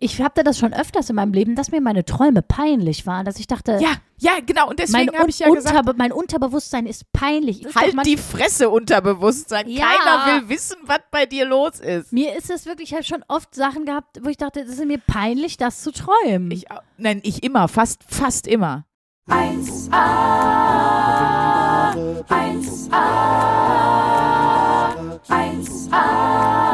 ich, hatte das schon öfters in meinem Leben, dass mir meine Träume peinlich waren, dass ich dachte, Ja, ja, genau. Und deswegen habe ich ja Un- gesagt, mein Unterbewusstsein ist peinlich. Ist halt die Fresse Unterbewusstsein. Ja. Keiner will wissen, was bei dir los ist. Mir ist es wirklich, ich habe schon oft Sachen gehabt, wo ich dachte, es ist mir peinlich, das zu träumen. Ich, nein, ich immer, fast, fast immer. 1A, 1A, 1A, 1A,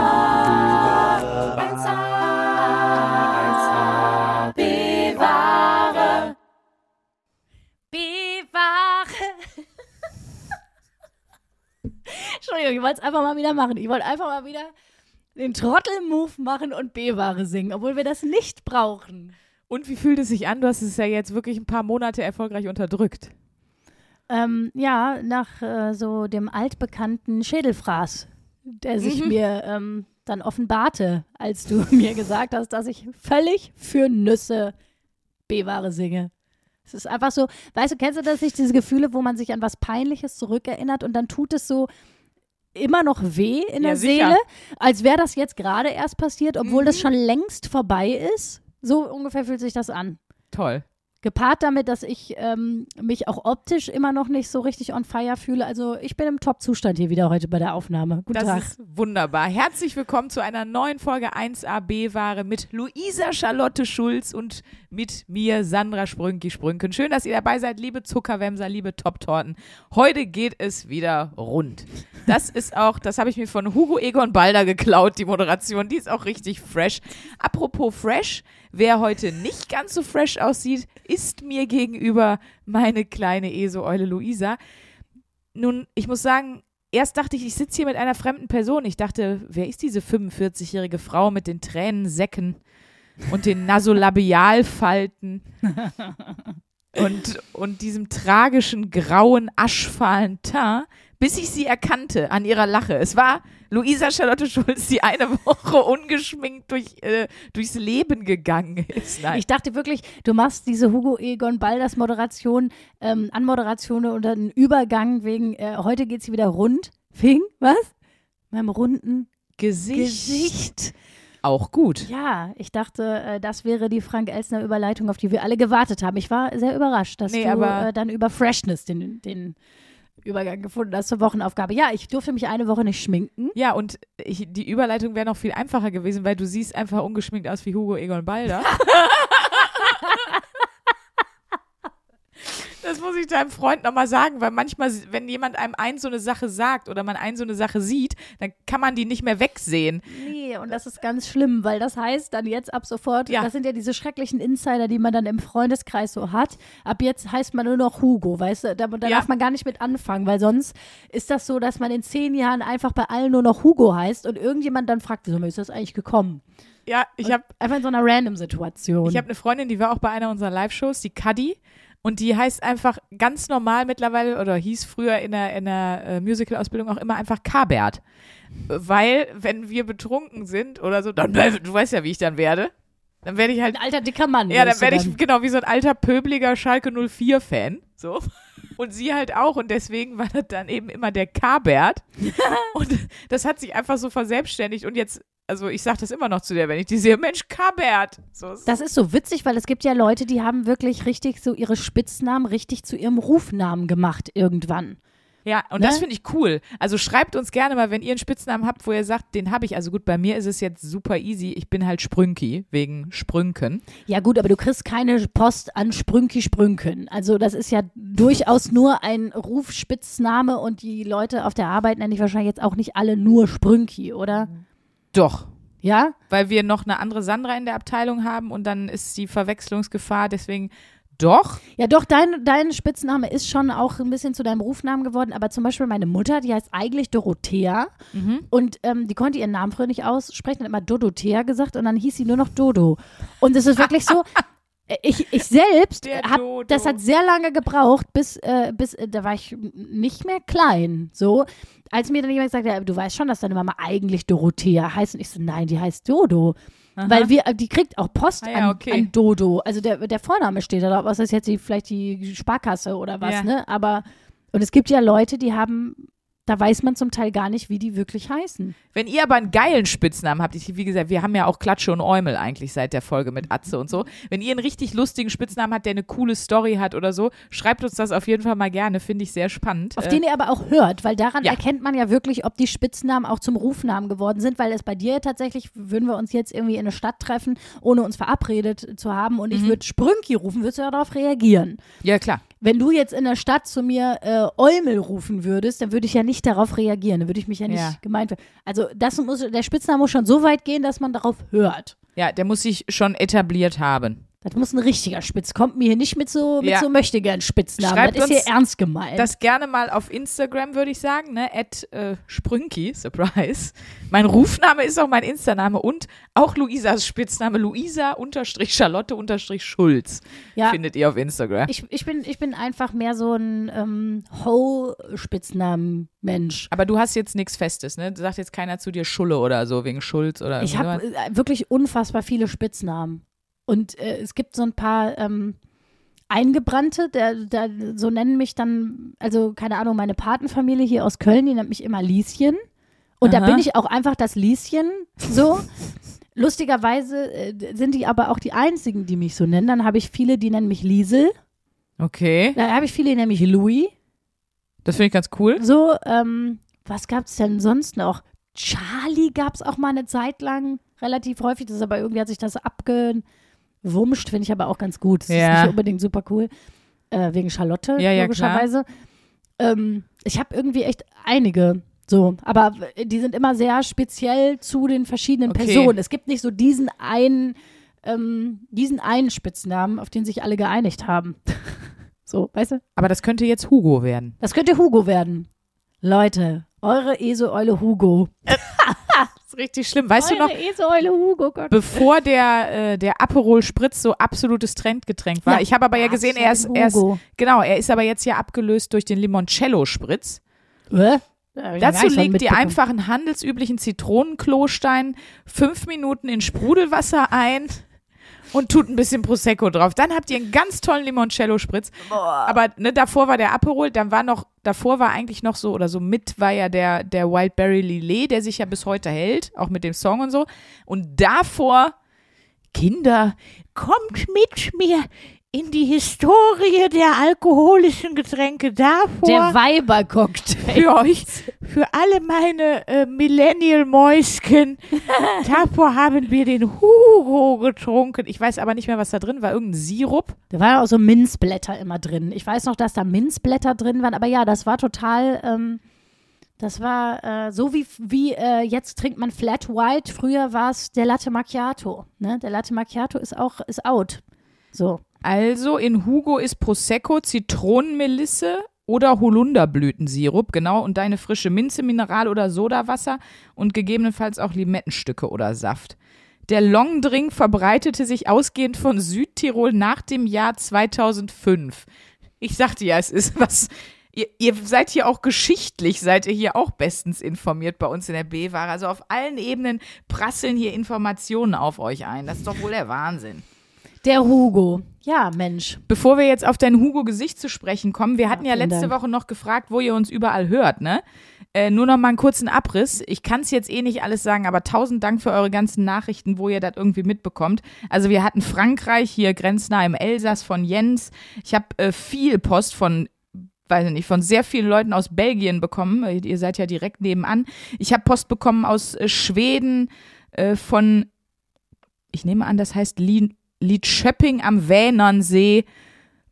Entschuldigung, ich wollte es einfach mal wieder machen. Ich wollte einfach mal wieder den Trottel-Move machen und B-Ware singen, obwohl wir das nicht brauchen. Und wie fühlt es sich an? Du hast es ja jetzt wirklich ein paar Monate erfolgreich unterdrückt. Ähm, ja, nach äh, so dem altbekannten Schädelfraß, der sich mir ähm, dann offenbarte, als du mir gesagt hast, dass ich völlig für Nüsse B-Ware singe. Es ist einfach so, weißt du, kennst du das nicht, diese Gefühle, wo man sich an was Peinliches zurückerinnert und dann tut es so immer noch weh in Ja, der sicher. Seele, als wäre das jetzt gerade erst passiert, obwohl das Mhm. schon längst vorbei ist? So ungefähr fühlt sich das an. Toll. Gepaart damit, dass ich ähm, mich auch optisch immer noch nicht so richtig on fire fühle. Also ich bin im Top-Zustand hier wieder heute bei der Aufnahme. Guten Das Tag. ist wunderbar. Herzlich willkommen zu einer neuen Folge 1AB-Ware mit Luisa Charlotte Schulz und mit mir, Sandra Sprünki Sprünken. Schön, dass ihr dabei seid, liebe Zuckerwämser, liebe Top-Torten. Heute geht es wieder rund. Das ist auch, das habe ich mir von Hugo Egon Balder geklaut, die Moderation. Die ist auch richtig fresh. Apropos fresh, wer heute nicht ganz so fresh aussieht, ist mir gegenüber meine kleine ESO-Eule Luisa. Nun, ich muss sagen, erst dachte ich, ich sitze hier mit einer fremden Person. Ich dachte, wer ist diese 45-jährige Frau mit den Tränensäcken und den Nasolabialfalten und, und diesem tragischen, grauen, aschfahlen Teint, bis ich sie erkannte an ihrer Lache. Es war Luisa Charlotte Schulz, die eine Woche ungeschminkt durch, äh, durchs Leben gegangen ist. Nein. Ich dachte wirklich, du machst diese Hugo Egon Balders Moderation, ähm, Anmoderation oder einen Übergang wegen, äh, heute geht sie wieder rund. Wegen, was? Meinem runden Gesicht. Gesicht. Auch gut. Ja, ich dachte, äh, das wäre die Frank Elsner Überleitung, auf die wir alle gewartet haben. Ich war sehr überrascht, dass Nee, du aber- äh, dann über Freshness den, den Übergang gefunden hast zur Wochenaufgabe. Ja, ich durfte mich eine Woche nicht schminken. Ja, und ich, die Überleitung wäre noch viel einfacher gewesen, weil du siehst einfach ungeschminkt aus wie Hugo Egon Balder. Das muss ich deinem Freund nochmal sagen, weil manchmal, wenn jemand einem ein so eine Sache sagt oder man ein so eine Sache sieht, dann kann man die nicht mehr wegsehen. Nee, und das ist ganz schlimm, weil das heißt dann jetzt ab sofort, Ja. das sind ja diese schrecklichen Insider, die man dann im Freundeskreis so hat. Ab jetzt heißt man nur noch Hugo, weißt du? Da, da Ja. darf man gar nicht mit anfangen, weil sonst ist das so, dass man in zehn Jahren einfach bei allen nur noch Hugo heißt und irgendjemand dann fragt, wieso ist das eigentlich gekommen? Ja, ich habe Einfach in so einer Random-Situation. ich hab eine Freundin, die war auch bei einer unserer Live-Shows, die Cuddy. Und die heißt einfach ganz normal mittlerweile oder hieß früher in der, in der äh, Musical-Ausbildung auch immer einfach Kabert. Weil, wenn wir betrunken sind oder so, dann, du weißt ja, wie ich dann werde. Dann werde ich halt ein alter dicker Mann. Ja, dann werde ich genau wie so ein alter pöbliger Schalke 04 Fan, so. Und sie halt auch und deswegen war das dann eben immer der K-Bert. und das hat sich einfach so verselbstständigt und jetzt also ich sage das immer noch zu der, wenn ich die sehe, Mensch, K-Bert. So, Das ist so witzig, weil es gibt ja Leute, die haben wirklich richtig so ihre Spitznamen richtig zu ihrem Rufnamen gemacht irgendwann. ja, und Ne? das finde ich cool. Also schreibt uns gerne mal, wenn ihr einen Spitznamen habt, wo ihr sagt, den habe ich. Also gut, bei mir ist es jetzt super easy. Ich bin halt Sprünki, wegen Sprünken. Ja gut, aber du kriegst keine Post an Sprünki Sprünken. Also das ist ja durchaus nur ein Rufspitzname und die Leute auf der Arbeit nenne ich wahrscheinlich jetzt auch nicht alle nur Sprünki, oder? Doch. Ja? Weil wir noch eine andere Sandra in der Abteilung haben und dann ist die Verwechslungsgefahr deswegen doch. Ja doch, dein, dein Spitzname ist schon auch ein bisschen zu deinem Rufnamen geworden, aber zum Beispiel meine Mutter, die heißt eigentlich Dorothea und ähm, die konnte ihren Namen früher nicht aussprechen, hat immer Dodothea gesagt und dann hieß sie nur noch Dodo. Und es ist wirklich so, ich, ich selbst hab, das hat sehr lange gebraucht, bis, äh, bis äh, da war ich nicht mehr klein, so. Als mir dann jemand gesagt hat, ja, du weißt schon, dass deine Mama eigentlich Dorothea heißt und ich so, nein, die heißt Dodo. Weil wir, äh, die kriegt auch Post Ah ja, an, okay. an Dodo. Also der, der Vorname steht da drauf. Was ist jetzt die, vielleicht die Sparkasse oder was, Ja. ne? Aber, und es gibt ja Leute, die haben da weiß man zum Teil gar nicht, wie die wirklich heißen. Wenn ihr aber einen geilen Spitznamen habt, ich, wie gesagt, wir haben ja auch Klatsche und Eumel eigentlich seit der Folge mit Atze und so. Wenn ihr einen richtig lustigen Spitznamen habt, der eine coole Story hat oder so, schreibt uns das auf jeden Fall mal gerne, finde ich sehr spannend. Auf Äh, den ihr aber auch hört, weil daran ja. erkennt man ja wirklich, ob die Spitznamen auch zum Rufnamen geworden sind, weil es bei dir tatsächlich, würden wir uns jetzt irgendwie in eine Stadt treffen, ohne uns verabredet zu haben und Mhm. ich würde Sprünki rufen, würdest du ja darauf reagieren. ja, klar. Wenn du jetzt in der Stadt zu mir äh, Eumel rufen würdest, dann würde ich ja nicht darauf reagieren, dann würde ich mich ja nicht Ja. gemeint werden. Also das muss, der Spitzname muss schon so weit gehen, dass man darauf hört. Ja, der muss sich schon etabliert haben. Das muss ein richtiger Spitz. Kommt mir hier nicht mit so, mit Ja. so möchtegern Spitznamen. Schreibt das ist hier ernst gemeint. Das gerne mal auf Instagram, würde ich sagen, ne? At äh, Sprünki, Surprise. Mein Rufname ist auch mein Instaname und auch Luisas Spitzname, Luisa unterstrich Charlotte unterstrich Schulz. ja, Findet ihr auf Instagram. ich, ich, bin, ich bin einfach mehr so ein ähm, Ho-Spitznamen-Mensch. Aber du hast jetzt nichts Festes, ne? Sagt jetzt keiner zu dir Schulle oder so, wegen Schulz oder Ich habe äh, wirklich unfassbar viele Spitznamen. Und äh, es gibt so ein paar ähm, Eingebrannte, der, der, so nennen mich dann, also keine Ahnung, meine Patenfamilie hier aus Köln, die nennt mich immer Lieschen. Und da Aha. bin ich auch einfach das Lieschen so. Lustigerweise äh, sind die aber auch die einzigen, die mich so nennen. Dann habe ich viele, die nennen mich Liesel. Okay, Da habe ich viele, die nennen mich Louis. das finde ich ganz cool. So, ähm, was gab es denn sonst noch? Charlie gab es auch mal eine Zeit lang relativ häufig. Das ist aber irgendwie hat sich das abgewumscht, finde ich aber auch ganz gut. Das Ja. ist nicht unbedingt super cool. Äh, wegen Charlotte, Ja, ja, logischerweise. Ähm, ich habe irgendwie echt einige. So, aber die sind immer sehr speziell zu den verschiedenen Okay. Personen. Es gibt nicht so diesen einen, ähm, diesen einen Spitznamen, auf den sich alle geeinigt haben. so, weißt du? Aber das könnte jetzt Hugo werden. Das könnte Hugo werden. Leute, eure Eseeule Hugo. Ist richtig schlimm. Weißt du noch, eure Eseeule Hugo, Gott. bevor der, äh, der Aperol Spritz so absolutes Trendgetränk war. Ja, ich habe aber ja gesehen, er ist, er ist, genau, er ist aber jetzt ja abgelöst durch den Limoncello Spritz. Gar Dazu legt ihr einfach einen handelsüblichen Zitronenklostein fünf Minuten in Sprudelwasser ein und tut ein bisschen Prosecco drauf. Dann habt ihr einen ganz tollen Limoncello-Spritz. Aber ne, davor war der Aperol, dann war noch, davor war eigentlich noch so, oder so mit war ja der, der Wildberry Lillet, der sich ja bis heute hält, auch mit dem Song und so. Und davor, Kinder, kommt mit mir in die Historie der alkoholischen Getränke davor Der Weibercocktail. für euch, für alle meine äh, Millennial-Mäuschen. Davor haben wir den Hugo getrunken. Ich weiß aber nicht mehr, was da drin war. Irgendein Sirup. Da waren auch so Minzblätter immer drin. Ich weiß noch, dass da Minzblätter drin waren, aber ja, das war total, ähm, das war äh, so wie, wie äh, jetzt trinkt man Flat White. Früher war es der Latte Macchiato. Ne? Der Latte Macchiato ist auch, ist out. So. Also in Hugo ist Prosecco, Zitronenmelisse oder Holunderblütensirup, genau, und deine frische Minze, Mineral- oder Sodawasser und gegebenenfalls auch Limettenstücke oder Saft. Der Longdrink verbreitete sich ausgehend von Südtirol nach dem Jahr 2005. Ich sagte ja, es ist was. Ihr, ihr seid hier auch geschichtlich, seid ihr hier auch bestens informiert bei uns in der B-Ware. Also auf allen Ebenen prasseln hier Informationen auf euch ein. Das ist doch wohl der Wahnsinn. Der Hugo. Ja, Mensch. Bevor wir jetzt auf dein Hugo-Gesicht zu sprechen kommen, wir hatten ja, vielen letzte Dank. Woche noch gefragt, wo ihr uns überall hört, ne? Äh, nur noch mal einen kurzen Abriss. Ich kann es jetzt eh nicht alles sagen, aber tausend Dank für eure ganzen Nachrichten, wo ihr das irgendwie mitbekommt. Also wir hatten Frankreich, hier grenznah im Elsass von Jens. Ich habe äh, viel Post von weiß ich nicht, von sehr vielen Leuten aus Belgien bekommen. Äh, Ihr seid ja direkt nebenan. Ich habe Post bekommen aus äh, Schweden, äh, von, ich nehme an, das heißt Lien, Lidschöpping am Vänernsee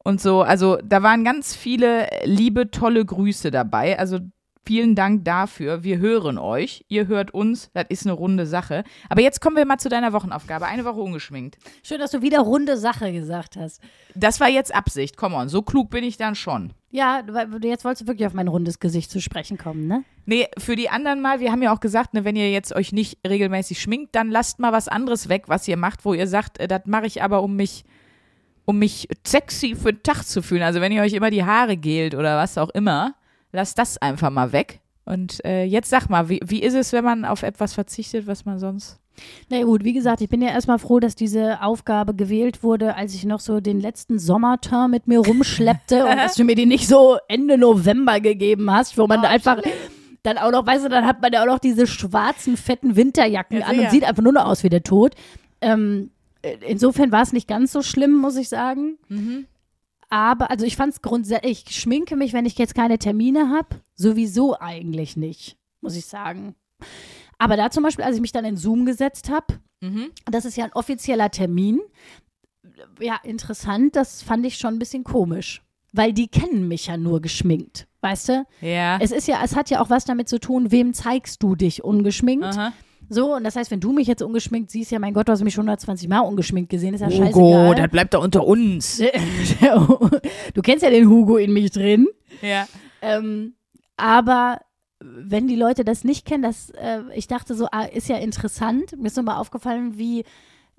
und so. Also da waren ganz viele liebe, tolle Grüße dabei. Also vielen Dank dafür. Wir hören euch. Ihr hört uns. Das ist eine runde Sache. Aber jetzt kommen wir mal zu deiner Wochenaufgabe. Eine Woche ungeschminkt. Schön, dass du wieder runde Sache gesagt hast. Das war jetzt Absicht. Come on, so klug bin ich dann schon. Ja, jetzt wolltest du wirklich auf mein rundes Gesicht zu sprechen kommen, ne? Nee, für die anderen mal, wir haben ja auch gesagt, ne, wenn ihr jetzt euch nicht regelmäßig schminkt, dann lasst mal was anderes weg, was ihr macht, wo ihr sagt, äh, das mache ich aber, um mich, um mich sexy für den Tag zu fühlen. Also wenn ihr euch immer die Haare gelt oder was auch immer, lasst das einfach mal weg. Und äh, jetzt sag mal, wie, wie ist es, wenn man auf etwas verzichtet, was man sonst. Na gut, wie gesagt, ich bin ja erstmal froh, dass diese Aufgabe gewählt wurde, als ich noch so den letzten Sommerterm mit mir rumschleppte und dass du mir die nicht so Ende November gegeben hast, wo man Oh, einfach dann auch noch, weißt du, dann hat man ja auch noch diese schwarzen, fetten Winterjacken Ja, an und sieht einfach nur noch aus wie der Tod. Ähm, äh, insofern war es nicht ganz so schlimm, muss ich sagen. Mhm. Aber, also ich fand es grundsätzlich, ich schminke mich, wenn ich jetzt keine Termine habe, sowieso eigentlich nicht, muss ich sagen. Aber da zum Beispiel, als ich mich dann in Zoom gesetzt habe, Mhm. das ist ja ein offizieller Termin. Ja, interessant, das fand ich schon ein bisschen komisch. Weil die kennen mich ja nur geschminkt, weißt du? Ja. Es ist ja, es hat ja auch was damit zu tun, wem zeigst du dich ungeschminkt. Aha. So, und das heißt, wenn du mich jetzt ungeschminkt siehst, ja, mein Gott, du hast mich schon 120 Mal ungeschminkt gesehen, ist ja Hugo, scheißegal. das bleibt doch unter uns. du kennst ja den Hugo in mich drin. Ja. Ähm, aber wenn die Leute das nicht kennen, das, äh, ich dachte so, ah, ist ja interessant. Mir ist nochmal aufgefallen, wie,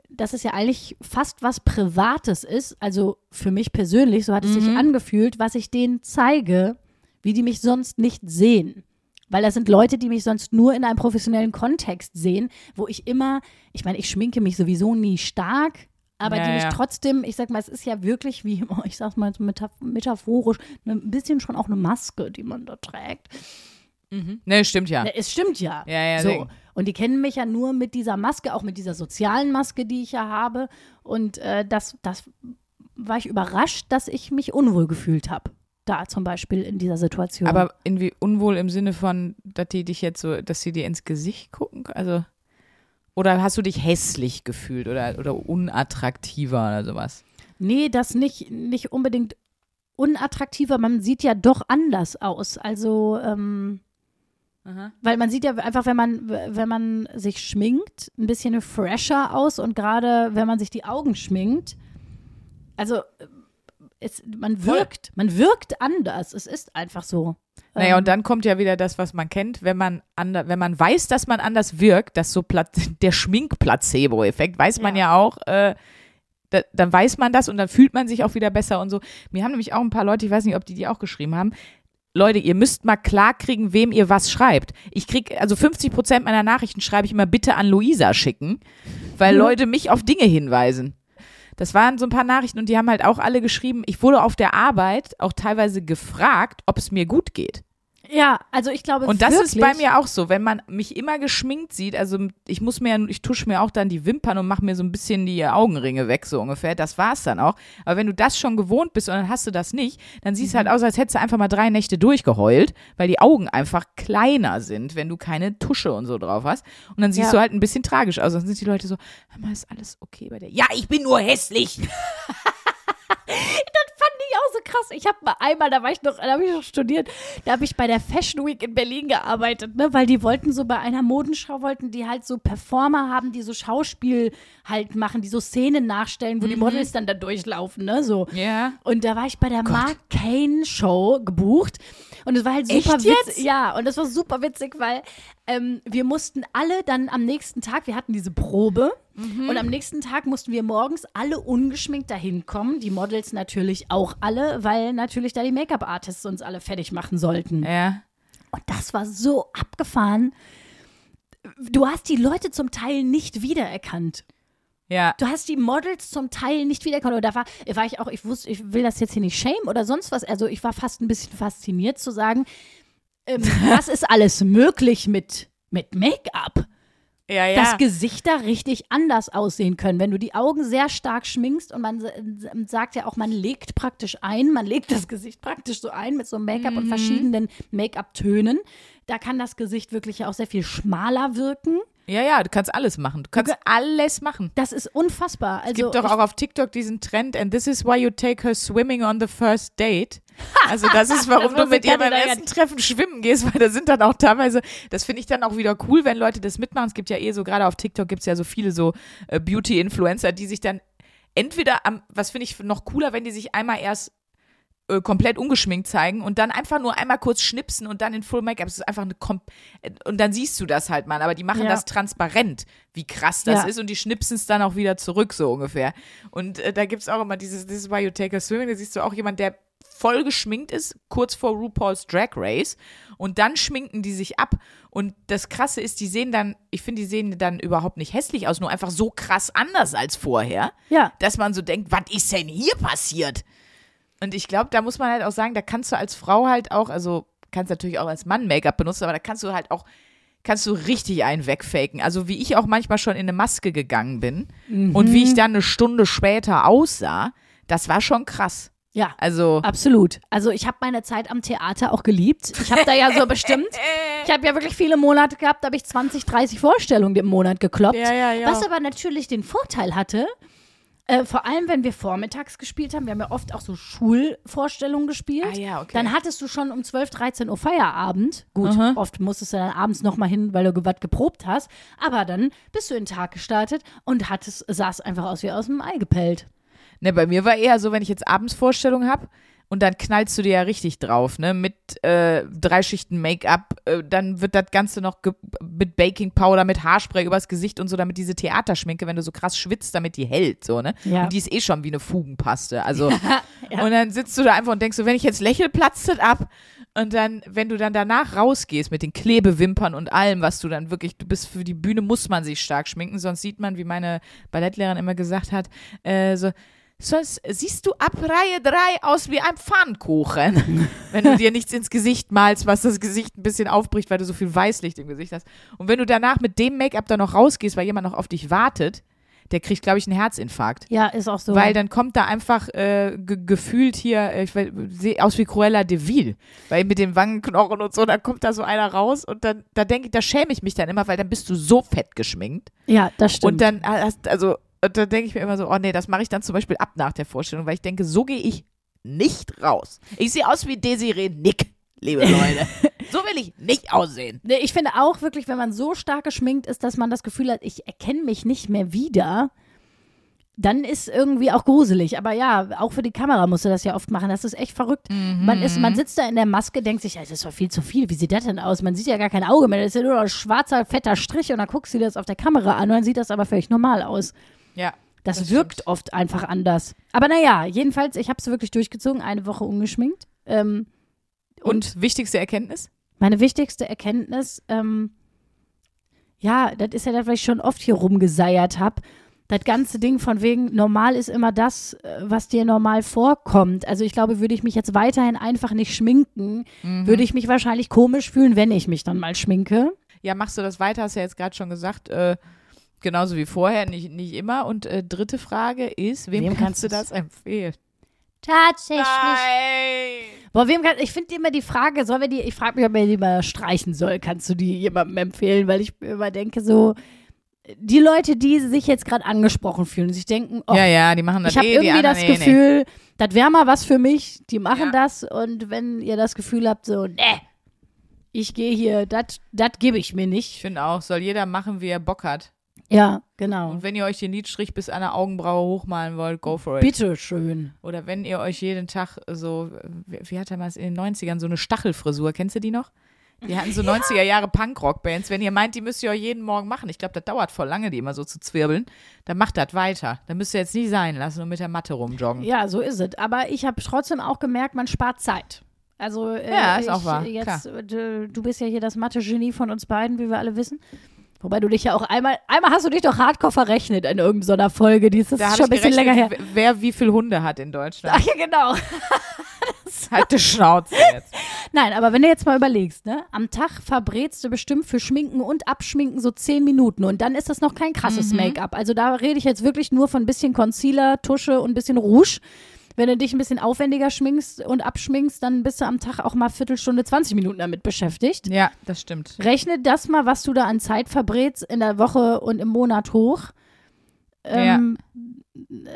dass es ja eigentlich fast was Privates ist. Also für mich persönlich, so hat es sich angefühlt, was ich denen zeige, wie die mich sonst nicht sehen. Weil das sind Leute, die mich sonst nur in einem professionellen Kontext sehen, wo ich immer, ich meine, ich schminke mich sowieso nie stark, aber Ja, die mich ja. trotzdem, ich sag mal, es ist ja wirklich wie, ich sag's mal metaphorisch, ne, ein bisschen schon auch eine Maske, die man da trägt. Ne, stimmt ja. Ne, Es stimmt ja. Ja, ja, so. Und die kennen mich ja nur mit dieser Maske, auch mit dieser sozialen Maske, die ich ja habe. Und äh, das, das war ich überrascht, dass ich mich unwohl gefühlt habe. Da zum Beispiel in dieser Situation. Aber irgendwie unwohl im Sinne von, dass die dich jetzt so, dass sie dir ins Gesicht gucken? Also. Oder hast du dich hässlich gefühlt oder, oder unattraktiver oder sowas? Nee, das nicht, nicht unbedingt unattraktiver. Man sieht ja doch anders aus. Also, ähm, Aha. weil man sieht ja einfach, wenn man, wenn man sich schminkt, ein bisschen fresher aus und gerade wenn man sich die Augen schminkt, also äh, es, man wirkt, man wirkt anders. Es ist einfach so. Naja, Ähm, und dann kommt ja wieder das, was man kennt, wenn man ander, wenn man weiß, dass man anders wirkt, das so der Schmink-Placebo-Effekt, weiß man ja, auch, äh, da, dann weiß man das und dann fühlt man sich auch wieder besser und so. Mir haben nämlich auch ein paar Leute, ich weiß nicht, ob die die auch geschrieben haben, Leute, ihr müsst mal klar kriegen, wem ihr was schreibt. Ich krieg, also 50 Prozent meiner Nachrichten schreibe ich immer bitte an Luisa schicken, weil Leute mich auf Dinge hinweisen. Das waren so ein paar Nachrichten und die haben halt auch alle geschrieben, ich wurde auf der Arbeit auch teilweise gefragt, ob es mir gut geht. Ja, also ich glaube Und das wirklich, ist bei mir auch so, wenn man mich immer geschminkt sieht, also ich muss mir, ich tusche mir auch dann die Wimpern und mache mir so ein bisschen die Augenringe weg, so ungefähr. Das war's dann auch. Aber wenn du das schon gewohnt bist und dann hast du das nicht, dann siehst du Mhm. halt aus, als hättest du einfach mal drei Nächte durchgeheult, weil die Augen einfach kleiner sind, wenn du keine Tusche und so drauf hast. Und dann siehst Ja. du halt ein bisschen tragisch aus. Dann sind die Leute so, hör mal, ist alles okay bei dir? Ja, ich bin nur hässlich. ich auch so krass. Ich habe mal einmal, da war ich noch, da habe ich noch studiert, da habe ich bei der Fashion Week in Berlin gearbeitet, ne, weil die wollten so bei einer Modenschau wollten die halt so Performer haben, die so Schauspiel halt machen, die so Szenen nachstellen, wo die Models dann da durchlaufen, ne, so. Ja. Und da war ich bei der Mark Kane Show gebucht und es war halt super witzig. Ja, und das war super witzig, weil ähm, wir mussten alle dann am nächsten Tag, wir hatten diese Probe Mhm. und am nächsten Tag mussten wir morgens alle ungeschminkt dahin kommen, die Models natürlich auch alle, weil natürlich da die Make-up-Artists uns alle fertig machen sollten. Ja. Und das war so abgefahren. Du hast die Leute zum Teil nicht wiedererkannt. Ja. Du hast die Models zum Teil nicht wiedererkannt. Oder da war, war ich auch, ich wusste, ich will das jetzt hier nicht shame oder sonst was. Also ich war fast ein bisschen fasziniert zu sagen, ähm, was ist alles möglich mit, mit Make-up? Ja, ja. dass Gesichter richtig anders aussehen können. Wenn du die Augen sehr stark schminkst und man sagt ja auch, man legt praktisch ein, man legt das Gesicht praktisch so ein mit so Make-up Mhm. und verschiedenen Make-up-Tönen. Da kann das Gesicht wirklich auch sehr viel schmaler wirken. Ja, ja, du kannst alles machen. Du kannst alles machen. Das ist unfassbar. Also Es gibt doch ich- auch auf TikTok diesen Trend, and this is why you take her swimming on the first date. Also das ist, warum Das du mit ihr beim ersten. Treffen schwimmen gehst, weil da sind dann auch teilweise, das finde ich dann auch wieder cool, wenn Leute das mitmachen. Es gibt ja eh so, gerade auf TikTok gibt es ja so viele so äh, Beauty-Influencer, die sich dann entweder am, was finde ich noch cooler, wenn die sich einmal erst äh, komplett ungeschminkt zeigen und dann einfach nur einmal kurz schnipsen und dann in Full Make-up. Es ist einfach eine Kom äh, und dann siehst du das halt mal, aber die machen Ja. das transparent, wie krass das Ja. ist und die schnipsen es dann auch wieder zurück, so ungefähr. Und äh, da gibt es auch immer dieses This is why you take a swimming, da siehst du auch jemand, der voll geschminkt ist, kurz vor RuPaul's Drag Race und dann schminken die sich ab und das Krasse ist, die sehen dann, ich finde, die sehen dann überhaupt nicht hässlich aus, nur einfach so krass anders als vorher ja, dass man so denkt, was ist denn hier passiert? Und ich glaube, da muss man halt auch sagen, da kannst du als Frau halt auch, also kannst natürlich auch als Mann Make-up benutzen, aber da kannst du halt auch, kannst du richtig einen wegfaken. Also wie ich auch manchmal schon in eine Maske gegangen bin und wie ich dann eine Stunde später aussah, das war schon krass. Ja, Also, absolut. Also ich habe meine Zeit am Theater auch geliebt. Ich habe da ja so bestimmt, ich habe ja wirklich viele Monate gehabt, da habe ich 20, 30 Vorstellungen im Monat gekloppt. Ja, ja, ja. Was aber natürlich den Vorteil hatte, äh, vor allem wenn wir vormittags gespielt haben, wir haben ja oft auch so Schulvorstellungen gespielt. Ah ja, okay. Dann hattest du schon um 12, 13 Uhr Feierabend. Gut, Aha. oft musstest du dann abends nochmal hin, weil du was geprobt hast. Aber dann bist du in den Tag gestartet und hattest, sahst einfach aus wie aus dem Ei gepellt. Ne, bei mir war eher so, wenn ich jetzt abends Vorstellung habe und dann knallst du dir ja richtig drauf, ne? Mit äh, drei Schichten Make-up, äh, dann wird das Ganze noch mit Baking Powder, mit Haarspray übers Gesicht und so, damit diese Theaterschminke, wenn du so krass schwitzt, damit die hält, so, ne? Ja. Und die ist eh schon wie eine Fugenpaste. Also, und dann sitzt du da einfach und denkst so, wenn ich jetzt lächel, platzt das ab. Und dann, wenn du dann danach rausgehst mit den Klebewimpern und allem, was du dann wirklich, du bist für die Bühne, muss man sich stark schminken, sonst sieht man, wie meine Ballettlehrerin immer gesagt hat, äh, so, sonst siehst du ab Reihe 3 aus wie ein Pfannkuchen, wenn du dir nichts ins Gesicht malst, was das Gesicht ein bisschen aufbricht, weil du so viel Weißlicht im Gesicht hast. Und wenn du danach mit dem Make-up dann noch rausgehst, weil jemand noch auf dich wartet, der kriegt, glaube ich, einen Herzinfarkt. Ja, ist auch so. Weil dann kommt da einfach äh, ge gefühlt hier, äh, ich sehe aus wie Cruella de Vil, weil mit den Wangenknochen und so, dann kommt da so einer raus und dann, da denke ich, da schäme ich mich dann immer, weil dann bist du so fett geschminkt. ja, das stimmt. Und dann hast, also, und dann denke ich mir immer so, oh nee, das mache ich dann zum Beispiel ab nach der Vorstellung, weil ich denke, so gehe ich nicht raus. Ich sehe aus wie Desiree Nick, liebe Leute. so will ich nicht aussehen. Nee, ich finde auch wirklich, wenn man so stark geschminkt ist, dass man das Gefühl hat, ich erkenne mich nicht mehr wieder, dann ist irgendwie auch gruselig. Aber ja, auch für die Kamera musst du das ja oft machen. Das ist echt verrückt. Man, ist, man sitzt da in der Maske, denkt sich, ja, das ist doch viel zu viel. Wie sieht das denn aus? Man sieht ja gar kein Auge mehr. Das ist ja nur ein schwarzer, fetter Strich und dann guckst du dir das auf der Kamera an und dann sieht das aber völlig normal aus. Ja. Das, Das wirkt stimmt. oft einfach anders. Aber naja, jedenfalls, ich habe es wirklich durchgezogen, eine Woche ungeschminkt. Ähm, Und, wichtigste Erkenntnis? meine wichtigste Erkenntnis, ähm, ja, das ist ja das, was ich schon oft hier rumgeseiert habe. Das ganze Ding von wegen, normal ist immer das, äh, was dir normal vorkommt. Also ich glaube, würde ich mich jetzt weiterhin einfach nicht schminken, würde ich mich wahrscheinlich komisch fühlen, wenn ich mich dann mal schminke. Ja, machst du das weiter, hast du ja jetzt gerade schon gesagt, äh, genauso wie vorher, nicht, nicht immer. Und äh, dritte Frage ist, wem, Wem kannst kannst du das empfehlen? Tatsächlich. Nein! Boah, wem kann, ich finde immer die Frage, sollen wir die, ich frage mich, ob man die mal streichen soll. Kannst du die jemandem empfehlen? Weil ich mir immer denke, so, die Leute, die sich jetzt gerade angesprochen fühlen, und sich denken, oh, Ja, ja, die machen das ich habe eh, irgendwie anderen, das nee, nee. Gefühl, das wäre mal was für mich, die machen Ja. das und wenn ihr das Gefühl habt, so, ne, ich gehe hier, das gebe ich mir Ich nicht. finde auch, soll jeder machen, wie er Bock hat. Ja, genau. Und wenn ihr euch den Lidstrich bis an der Augenbraue hochmalen wollt, go for it. Bitte schön. Oder wenn ihr euch jeden Tag so, wie, wie hat er mal in den 90ern, so eine Stachelfrisur, kennst du die noch? Die hatten so 90er Jahre Punkrock-Bands. Wenn ihr meint, die müsst ihr euch jeden Morgen machen, ich glaube, das dauert voll lange, die immer so zu zwirbeln, dann macht das weiter. Dann müsst ihr jetzt nie sein lassen und mit der Matte rumjoggen. Ja, so ist es. Aber ich habe trotzdem auch gemerkt, man spart Zeit. Also, äh, Ja, ist ich, auch wahr, Jetzt, äh, du bist ja hier das Mathe-Genie von uns beiden, wie wir alle wissen. Wobei du dich ja auch einmal, einmal hast du dich doch hardcore verrechnet in irgendeiner Folge. Die ist, das Da ist schon ein bisschen länger her. wer wie viele Hunde hat in Deutschland. Ach ja, genau. Halt die Schnauze jetzt. Nein, aber wenn du jetzt mal überlegst, ne, am Tag verbrätst du bestimmt für Schminken und Abschminken so zehn Minuten und dann ist das noch kein krasses Make-up. Also da rede ich jetzt wirklich nur von ein bisschen Concealer, Tusche und ein bisschen Rouge. Wenn du dich ein bisschen aufwendiger schminkst und abschminkst, dann bist du am Tag auch mal Viertelstunde, 20 Minuten damit beschäftigt. Ja, das stimmt. Rechne das mal, was du da an Zeit verbrätst in der Woche und im Monat hoch. Ähm,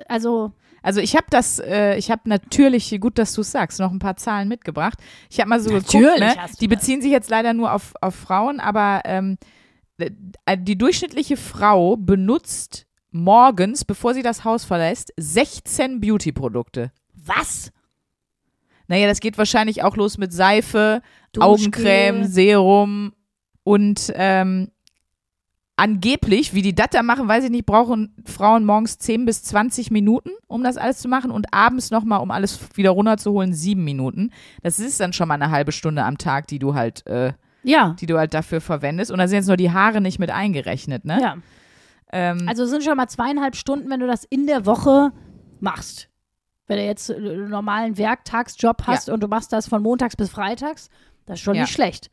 Also, Also ich habe das, äh, ich habe natürlich, gut, dass du es sagst, noch ein paar Zahlen mitgebracht. Ich habe mal so geguckt, Natürlich ne? hast du die das. beziehen sich jetzt leider nur auf, auf Frauen, aber ähm, äh, die durchschnittliche Frau benutzt morgens, bevor sie das Haus verlässt, 16 Beauty-Produkte. was? Naja, das geht wahrscheinlich auch los mit Seife, Duschgel. Augencreme, Serum und ähm, angeblich, wie die das da machen, weiß ich nicht, brauchen Frauen morgens 10 bis 20 Minuten, um das alles zu machen und abends nochmal, um alles wieder runterzuholen, 7 Minuten. Das ist dann schon mal eine halbe Stunde am Tag, die du halt, äh, Ja. die du halt dafür verwendest. Und da sind jetzt nur die Haare nicht mit eingerechnet, ne? Ja. Ähm, Also es sind schon mal zweieinhalb Stunden, wenn du das in der Woche machst. Wenn du jetzt einen normalen Werktagsjob hast und du machst das von montags bis freitags, Das ist schon Ja. nicht schlecht.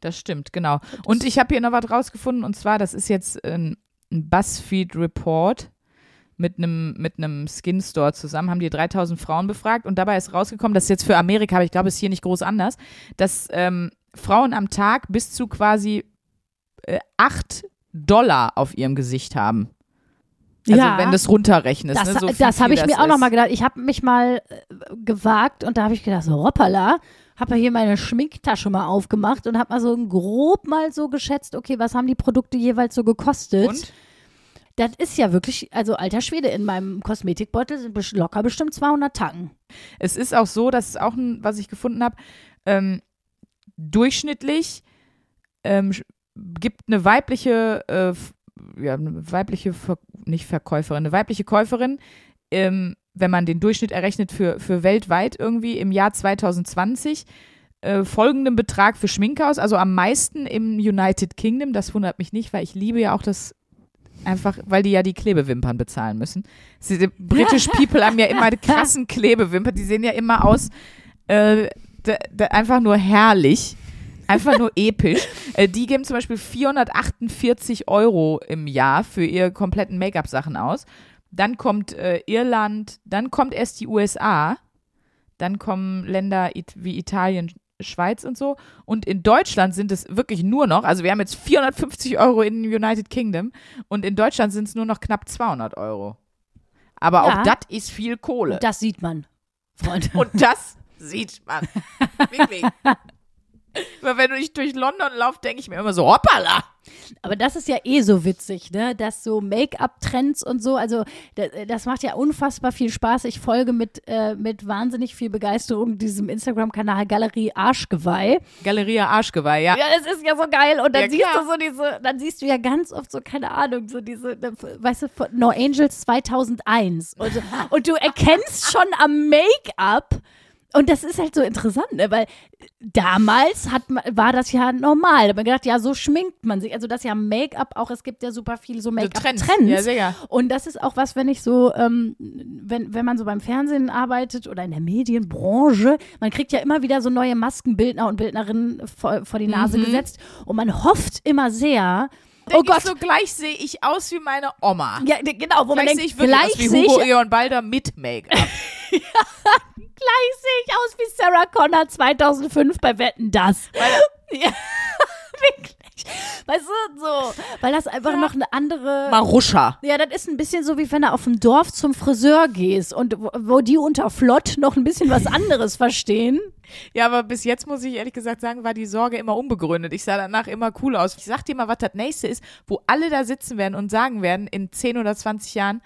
Das stimmt, genau. Und ich habe hier noch was rausgefunden und zwar, das ist jetzt ein, ein BuzzFeed Report mit einem mit einem Skin Store zusammen, haben die 3000 Frauen befragt und dabei ist rausgekommen, das ist jetzt für Amerika, aber ich glaube, es ist hier nicht groß anders, dass ähm, Frauen am Tag bis zu quasi äh, 8 Dollar auf ihrem Gesicht haben. Also ja, wenn du es runterrechnest. das, ne, so das habe ich mir auch ist. noch mal gedacht. Ich habe mich mal äh, gewagt und da habe ich gedacht, so hoppala, habe hier meine Schminktasche mal aufgemacht und habe mal so grob mal so geschätzt, okay, was haben die Produkte jeweils so gekostet? Und? Das ist ja wirklich, also alter Schwede, in meinem Kosmetikbeutel sind locker bestimmt 200 Tacken. Es ist auch so, das ist auch ein, was ich gefunden habe, ähm, durchschnittlich ähm, gibt eine weibliche, äh, ja, eine weibliche, Ver nicht Verkäuferin, eine weibliche Käuferin, ähm, wenn man den Durchschnitt errechnet für, für weltweit irgendwie im Jahr 2020, äh, folgenden Betrag für Schminke aus, also am meisten im United Kingdom. Das wundert mich nicht, weil ich liebe ja auch das einfach, weil die ja die Klebewimpern bezahlen müssen. Die British People haben ja immer die krassen Klebewimpern, die sehen ja immer aus, äh, einfach nur herrlich. Einfach nur episch. Äh, die geben zum Beispiel 448 Euro im Jahr für ihre kompletten Make-up-Sachen aus. Dann kommt äh, Irland, dann kommt erst die USA, dann kommen Länder wie Italien, Schweiz und so. Und in Deutschland sind es wirklich nur noch, also wir haben jetzt 450 Euro in United Kingdom und in Deutschland sind es nur noch knapp 200 Euro. Aber Ja. auch das ist viel Kohle. Und das sieht man, Freunde. Und das sieht man. Wirklich. Weil wenn ich durch London laufe, denke ich mir immer so, hoppala. Aber das ist ja eh so witzig, ne? Dass so Make-up-Trends und so, also das, das macht ja unfassbar viel Spaß. Ich folge mit, äh, mit wahnsinnig viel Begeisterung diesem Instagram-Kanal Galerie Arschgeweih. Galeria Arschgeweih, ja. Ja, das ist ja so geil. Und dann Ja, siehst klar. du so diese, dann siehst du ja ganz oft so, keine Ahnung, so diese, weißt du, von No Angels 2001. Und, so, und du erkennst schon am Make-up. Und das ist halt so interessant, ne? weil damals hat man, war das ja normal. Da hat man gedacht, ja, so schminkt man sich. Also das ist ja Make-up auch, es gibt ja super viel so Make-up-Trends. Ja, sehr. Und das ist auch was, wenn ich so, ähm, wenn, wenn man so beim Fernsehen arbeitet oder in der Medienbranche, man kriegt ja immer wieder so neue Maskenbildner und Bildnerinnen vor, vor die Nase gesetzt und man hofft immer sehr, oh Gott, so gleich sehe ich aus wie meine Oma. ja, genau, wo man Gleich denkt, sehe ich wirklich gleich aus wie sehe ich, Hugo Eon Balder mit Make-up. gleich sehe ich aus wie Sarah Connor 2005 bei Wetten, das. ja, wirklich. Weißt du, so, weil das einfach noch eine andere... Maruscha. Ja, das ist ein bisschen so, wie wenn du auf dem Dorf zum Friseur gehst und wo, wo die unter Flott noch ein bisschen was anderes verstehen. Ja, aber bis jetzt muss ich ehrlich gesagt sagen, war die Sorge immer unbegründet. Ich sah danach immer cool aus. Ich sag dir mal, was das nächste ist, wo alle da sitzen werden und sagen werden in 10 oder 20 Jahren,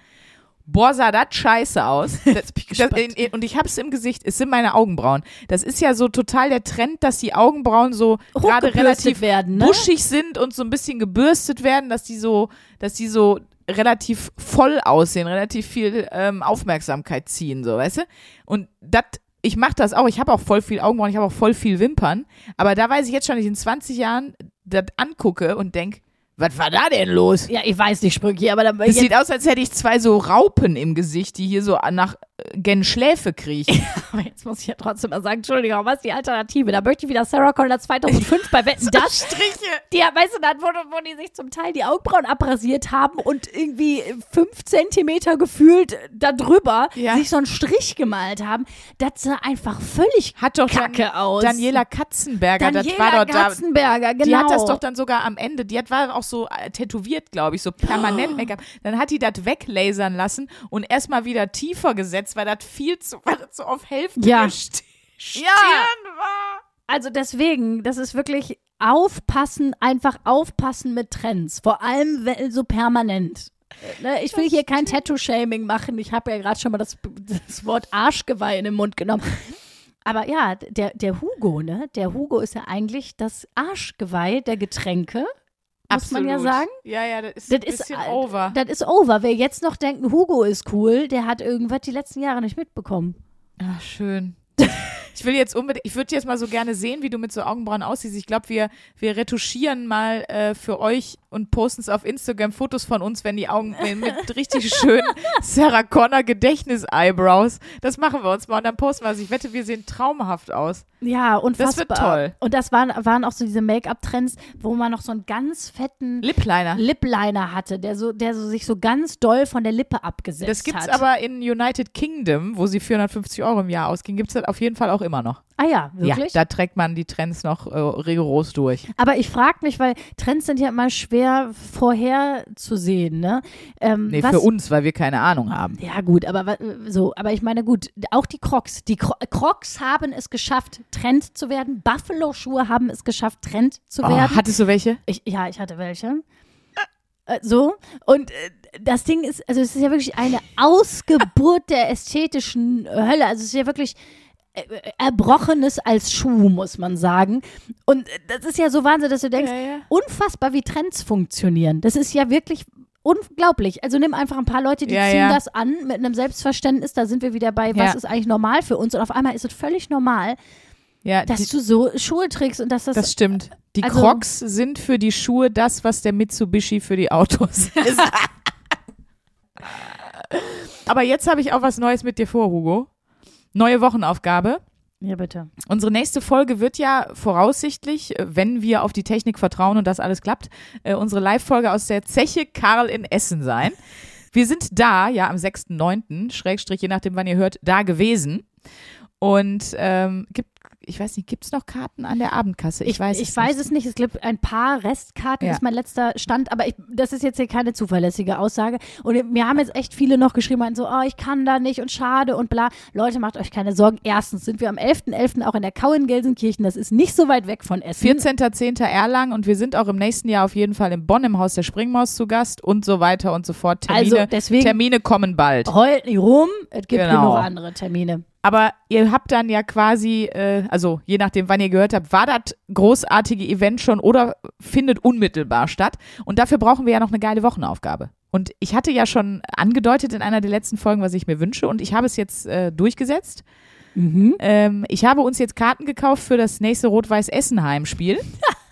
boah, sah das scheiße aus. Das, das, und ich hab's im Gesicht, es sind meine Augenbrauen. Das ist ja so total der Trend, dass die Augenbrauen so gerade relativ werden, ne? buschig sind und so ein bisschen gebürstet werden, dass die so, dass die so relativ voll aussehen, relativ viel ähm, Aufmerksamkeit ziehen, so, weißt du? Und das, ich mache das auch, ich habe auch voll viel Augenbrauen, ich habe auch voll viel Wimpern, aber da weiß ich jetzt schon, dass ich in 20 Jahren das angucke und denk, was war da denn los? Ja, ich weiß nicht, Sprünki, aber da, Das jetzt, sieht aus, als hätte ich zwei so Raupen im Gesicht, die hier so nach gen Schläfe kriechen. aber jetzt muss ich ja trotzdem mal sagen, Entschuldigung, was ist die Alternative? Da möchte ich wieder Sarah Connor 2005 bei Wetten, das Striche. Die, weißt du, dann, wo, wo die sich zum Teil die Augenbrauen abrasiert haben und irgendwie fünf Zentimeter gefühlt darüber Ja. sich so einen Strich gemalt haben, das sah einfach völlig Hat doch kacke Dan aus. Daniela Katzenberger, Daniela das war doch da. Katzenberger, genau. Die hat das doch dann sogar am Ende, die hat, war auch so äh, tätowiert, glaube ich, so permanent Make-up. Dann hat die das weglasern lassen und erstmal wieder tiefer gesetzt, weil das viel zu, weil das so auf Hälfte Ja. gest- Stirn Ja. war. Also deswegen, das ist wirklich aufpassen, einfach aufpassen mit Trends. Vor allem so permanent. Äh, Ne, ich will hier kein Tattoo-Shaming machen. Ich habe ja gerade schon mal das, das Wort Arschgeweih in den Mund genommen. Aber ja, der, der Hugo, ne? Der Hugo ist ja eigentlich das Arschgeweih der Getränke. Muss man ja Absolut. sagen. Ja, ja, das ist Das ein ist, bisschen over. Das ist over. Wer jetzt noch denkt, Hugo ist cool, der hat irgendwas die letzten Jahre nicht mitbekommen. Ach, schön. Ich will jetzt unbedingt, ich würde jetzt mal so gerne sehen, wie du mit so Augenbrauen aussiehst. Ich glaube, wir, wir retuschieren mal äh, für euch und posten es auf Instagram Fotos von uns, wenn die Augen mit, mit richtig schönen Sarah Connor Gedächtnis-Eyebrows. Das machen wir uns mal und dann posten wir es. Ich wette, wir sehen traumhaft aus. Ja, unfassbar. Das wird toll. Und das waren, waren auch so diese Make-up-Trends, wo man noch so einen ganz fetten Lipliner. Lip-Liner hatte, der so, der so sich so ganz doll von der Lippe abgesetzt Das gibt's hat. aber in United Kingdom, wo sie 450 Euro im Jahr ausgehen, gibt's das auf jeden Fall auch immer noch. Ah ja, wirklich? Ja, da trägt man die Trends noch äh, rigoros durch. aber ich frage mich, weil Trends sind ja immer schwer vorherzusehen, ne? Ähm, Nee, was, für uns, weil wir keine Ahnung haben. Ja, gut, aber so, aber ich meine, gut, auch die Crocs. Die Cro Crocs haben es geschafft, Trend zu werden. Buffalo-Schuhe haben es geschafft, Trend zu Oh, werden. hattest du welche? Ich, ja, ich hatte welche. Äh, so. Und äh, das Ding ist, also es ist ja wirklich eine Ausgeburt der ästhetischen Hölle. Also es ist ja wirklich Erbrochenes als Schuh, muss man sagen. Und äh, das ist ja so Wahnsinn, dass du denkst, ja. unfassbar, wie Trends funktionieren. Das ist ja wirklich unglaublich. Also nimm einfach ein paar Leute, die Ja, ziehen ja. das an mit einem Selbstverständnis. Da sind wir wieder bei, was Ja. ist eigentlich normal für uns? Und auf einmal ist es völlig normal, Ja, dass du so Schuhe trägst und dass das, das stimmt. Die also- Crocs sind für die Schuhe das, was der Mitsubishi für die Autos ist. Aber jetzt habe ich auch was Neues mit dir vor, Hugo. Neue Wochenaufgabe. Ja, bitte. Unsere nächste Folge wird ja voraussichtlich, äh, wenn wir auf die Technik vertrauen und das alles klappt, äh, unsere Live-Folge aus der Zeche Karl in Essen sein. Wir sind da, ja, am 6.9., Schrägstrich, je nachdem, wann ihr hört, da gewesen. Und ähm, gibt, ich weiß nicht, gibt es noch Karten an der Abendkasse? Ich, weiß ich es weiß nicht. es nicht. Es gibt ein paar Restkarten, Ja. ist mein letzter Stand, aber ich, das ist jetzt hier keine zuverlässige Aussage. Und mir haben jetzt echt viele noch geschrieben, meinten so, oh, ich kann da nicht und schade und bla. Leute, macht euch keine Sorgen. Erstens sind wir am 11.11. auch in der Kau in Gelsenkirchen. Das ist nicht so weit weg von Essen. 14.10. Erlangen und wir sind auch im nächsten Jahr auf jeden Fall in Bonn im Haus der Springmaus zu Gast und so weiter und so fort. Termine, Also deswegen- Termine kommen bald. Heult nicht rum, es gibt Genau. genug andere Termine. Aber ihr habt dann ja quasi, äh, also je nachdem, wann ihr gehört habt, war das großartige Event schon oder findet unmittelbar statt. Und dafür brauchen wir ja noch eine geile Wochenaufgabe. Und ich hatte ja schon angedeutet in einer der letzten Folgen, was ich mir wünsche. Und ich habe es jetzt äh, durchgesetzt. Mhm. Ähm, ich habe uns jetzt Karten gekauft für das nächste Rot-Weiß-Essen-Heimspiel.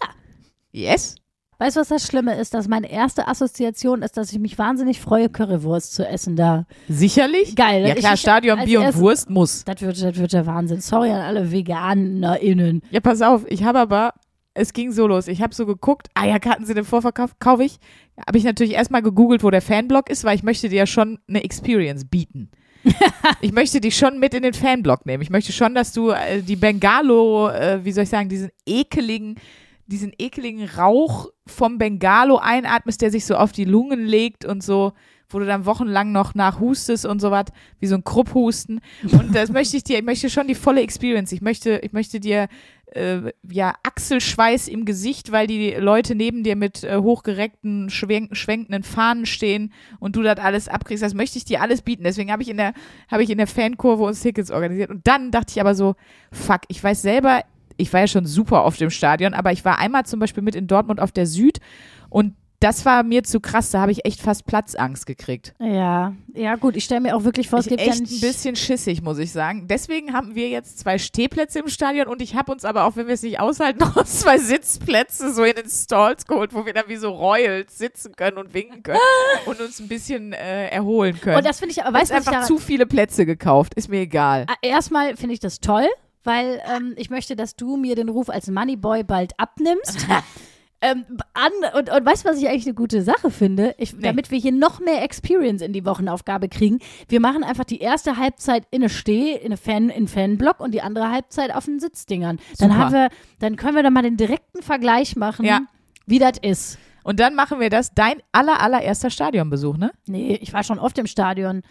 yes. Weißt du, was das Schlimme ist? Dass meine erste Assoziation ist, dass ich mich wahnsinnig freue, Currywurst zu essen da. Sicherlich. Geil. Ja Ich- klar, ich- Stadion, Bier und Wurst muss. Das wird, das wird der Wahnsinn. Sorry an alle VeganerInnen. Ja, pass auf, ich habe aber, es ging so los. Ich habe so geguckt, ah ja, Karten sind im Vorverkauf, kaufe ich. Habe ich natürlich erstmal gegoogelt, wo der Fanblog ist, weil ich möchte dir ja schon eine Experience bieten. ich möchte dich schon mit in den Fanblog nehmen. Ich möchte schon, dass du äh, die Bengalo, äh, wie soll ich sagen, diesen ekeligen, diesen ekeligen Rauch vom Bengalo einatmest, der sich so auf die Lungen legt und so, wo du dann wochenlang noch nachhustest und so was, wie so ein Krupphusten. Und das möchte ich dir, ich möchte schon die volle Experience. Ich möchte, ich möchte dir äh, ja, Achselschweiß im Gesicht, weil die Leute neben dir mit äh, hochgereckten, schwenk schwenkenden Fahnen stehen und du das alles abkriegst. Das möchte ich dir alles bieten. Deswegen habe ich in der, habe ich in der Fankurve uns Tickets organisiert. Und dann dachte ich aber so, fuck, ich weiß selber, ich war ja schon super oft im Stadion, aber ich war einmal zum Beispiel mit in Dortmund auf der Süd und das war mir zu krass, da habe ich echt fast Platzangst gekriegt. Ja, ja gut, ich stelle mir auch wirklich vor, es Ich gibt echt ja ein bisschen schissig, muss ich sagen. Deswegen haben wir jetzt zwei Stehplätze im Stadion und ich habe uns aber auch, wenn wir es nicht aushalten, noch zwei Sitzplätze so in den Stalls geholt, wo wir dann wie so Royals sitzen können und winken können und uns ein bisschen äh, erholen können. Und das finde ich aber, Weißt du, einfach zu viele Plätze gekauft, ist mir egal. Ah, Erstmal finde ich das toll, weil ähm, ich möchte, dass du mir den Ruf als Moneyboy bald abnimmst. ähm, an, und, und weißt du, was ich eigentlich eine gute Sache finde? Ich, Damit wir hier noch mehr Experience in die Wochenaufgabe kriegen. Wir machen einfach die erste Halbzeit in eine Steh, in eine Fan, in Fanblock und die andere Halbzeit auf den Sitzdingern. Dann haben wir, dann können wir da mal den direkten Vergleich machen, Ja. wie das ist. Und dann machen wir das, dein aller, allererster Stadionbesuch, ne? Nee, ich war schon oft im Stadion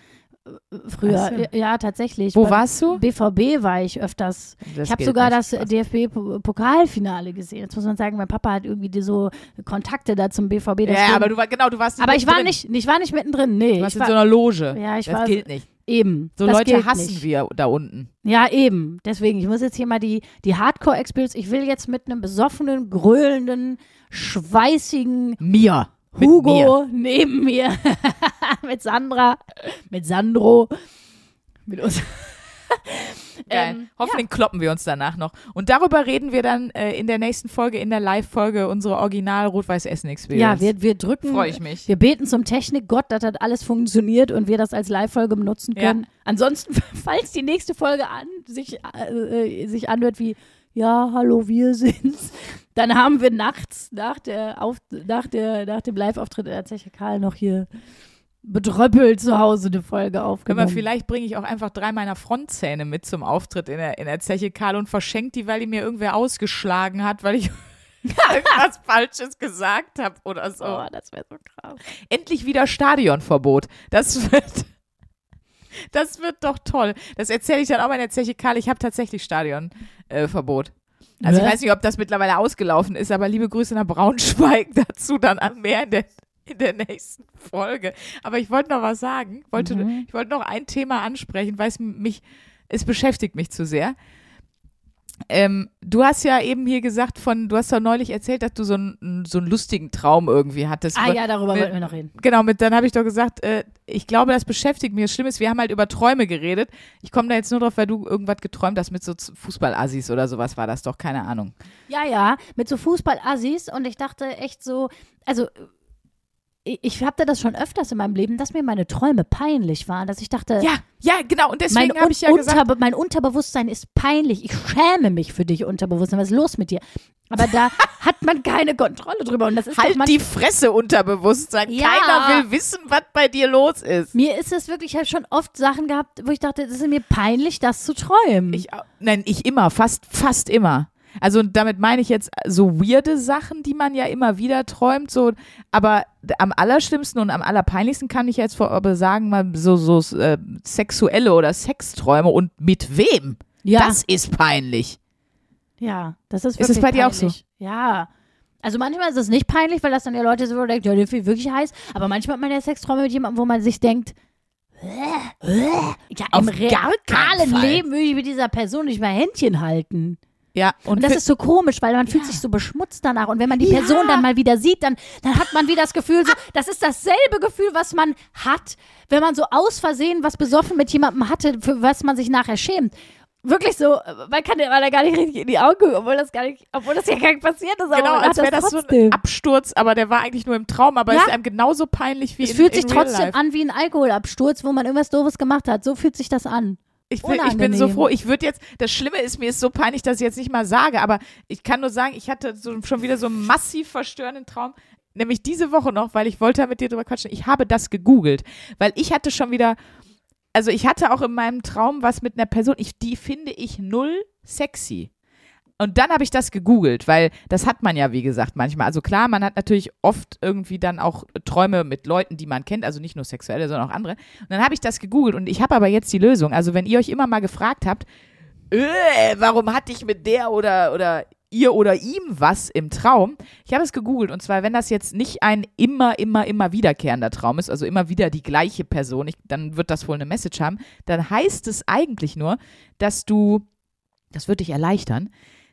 früher. So. Ja, tatsächlich. Wo Beim warst du? BVB war ich öfters. Das ich habe sogar das DFB-Pokalfinale gesehen. Jetzt muss man sagen, mein Papa hat irgendwie so Kontakte da zum BVB. deswegen- Ja, aber du war, genau, du warst aber ich war nicht, ich war nicht mittendrin. Nee, Du warst ich in so war, einer Loge. Ja, ich das war- gilt nicht. eben. So Leute hassen nicht. wir da unten. Ja, eben. Deswegen, ich muss jetzt hier mal die, die Hardcore-Experience. Ich will jetzt mit einem besoffenen, gröhlenden, schweißigen Mir. Hugo mir. neben mir. mit Sandra, mit Sandro, mit uns. Ähm, Hoffentlich kloppen wir uns danach noch. Und darüber reden wir dann äh, in der nächsten Folge, in der Live-Folge, unsere Original Rot-Weiß-Essen-Experience. Ja, wir, wir drücken. Freue ich mich. Wir beten zum Technikgott, dass das alles funktioniert und wir das als Live-Folge benutzen Ja. können. Ansonsten, falls die nächste Folge an, sich, äh, sich anhört wie, ja, hallo, wir sind's, dann haben wir nachts nach, der Auf, nach, der, nach dem Live-Auftritt in der Zeche Karl noch hier bedröppelt zu Hause eine Folge Können wir, aufgenommen. vielleicht bringe ich auch einfach drei meiner Frontzähne mit zum Auftritt in der, in der Zeche Karl und verschenke die, weil die mir irgendwer ausgeschlagen hat, weil ich irgendwas Falsches gesagt habe oder so. Oh, das wäre so krass. Endlich wieder Stadionverbot. Das wird, das wird doch toll. Das erzähle ich dann auch mal in der Zeche Karl. Ich habe tatsächlich Stadionverbot. Äh, Verbot. also ich Was? weiß nicht, ob das mittlerweile ausgelaufen ist, aber liebe Grüße nach Braunschweig dazu dann an mehr in der, in der nächsten Folge. Aber ich wollte noch was sagen. Wollte, Mhm. Ich wollte noch ein Thema ansprechen, weil es mich, es beschäftigt mich zu sehr. Ähm, du hast ja eben hier gesagt von, du hast ja neulich erzählt, dass du so einen, so einen lustigen Traum irgendwie hattest. Ah ja, darüber mit- wollten wir noch reden. Genau, mit, dann habe ich doch gesagt, äh, ich glaube, das beschäftigt mich. Das Schlimme ist, wir haben halt über Träume geredet. Ich komme da jetzt nur drauf, weil du irgendwas geträumt hast mit so Fußballassis oder sowas war das doch, keine Ahnung. Ja, ja, mit so Fußball-Assis und ich dachte echt so, also ich, hatte das schon öfters in meinem Leben, dass mir meine Träume peinlich waren, dass ich dachte, Ja, ja, genau. Und deswegen habe ich ja gesagt, Unterbe mein Unterbewusstsein ist peinlich. Ich schäme mich für dich, Unterbewusstsein. Was ist los mit dir? Aber da hat man keine Kontrolle drüber. Und das ist halt die Fresse Unterbewusstsein. Ja. Keiner will wissen, was bei dir los ist. Mir ist es wirklich, ich habe schon oft Sachen gehabt, wo ich dachte, es ist mir peinlich, das zu träumen. Ich, nein, ich immer, fast, fast immer. Also damit meine ich jetzt so weirde Sachen, die man ja immer wieder träumt, so, aber am allerschlimmsten und am allerpeinlichsten kann ich jetzt vor, aber sagen, mal so, so äh, sexuelle oder Sexträume und mit wem? ja, Das ist peinlich. ja, das ist Ist wirklich es bei dir auch so? peinlich. Ja. Also manchmal ist es nicht peinlich, weil das dann ja Leute so denken, ja, der fühlt wirklich heiß. Aber manchmal hat man ja Sexträume mit jemandem, wo man sich denkt, äh, äh, ja, im realen. Leben würde ich mit dieser Person nicht mehr Händchen halten. Ja, und, Und das ist so komisch, weil man fühlt sich so beschmutzt danach. Und wenn man die Ja. Person dann mal wieder sieht, dann, dann hat man wieder das Gefühl, so, das ist dasselbe Gefühl, was man hat, wenn man so aus Versehen was besoffen mit jemandem hatte, für was man sich nachher schämt. Wirklich so, man kann dem da gar nicht richtig in die Augen gucken, obwohl das gar nicht, obwohl das ja gar nicht passiert ist. genau, als wäre das so ein. Absturz, aber der war eigentlich nur im Traum, aber Ja. ist einem genauso peinlich wie Es in, fühlt in sich real trotzdem an wie ein Alkoholabsturz, wo man irgendwas Doofes gemacht hat. So fühlt sich das an. Ich bin, ich bin so froh. Ich würde jetzt, das Schlimme ist, mir ist so peinlich, dass ich jetzt nicht mal sage, aber ich kann nur sagen, ich hatte so, schon wieder so einen massiv verstörenden Traum. Nämlich diese Woche noch, weil ich wollte mit dir drüber quatschen. Ich habe das gegoogelt, weil ich hatte schon wieder, also ich hatte auch in meinem Traum was mit einer Person, ich, die finde ich null sexy. Und dann habe ich das gegoogelt, weil das hat man ja, wie gesagt, manchmal. Also klar, man hat natürlich oft irgendwie dann auch Träume mit Leuten, die man kennt, also nicht nur sexuelle, sondern auch andere. Und dann habe ich das gegoogelt und ich habe aber jetzt die Lösung. Also wenn ihr euch immer mal gefragt habt, äh, warum hatte ich mit der oder, oder ihr oder ihm was im Traum? Ich habe es gegoogelt und zwar, wenn das jetzt nicht ein immer, immer, immer wiederkehrender Traum ist, also immer wieder die gleiche Person, ich, dann wird das wohl eine Message haben, dann heißt es eigentlich nur, dass du, das wird dich erleichtern,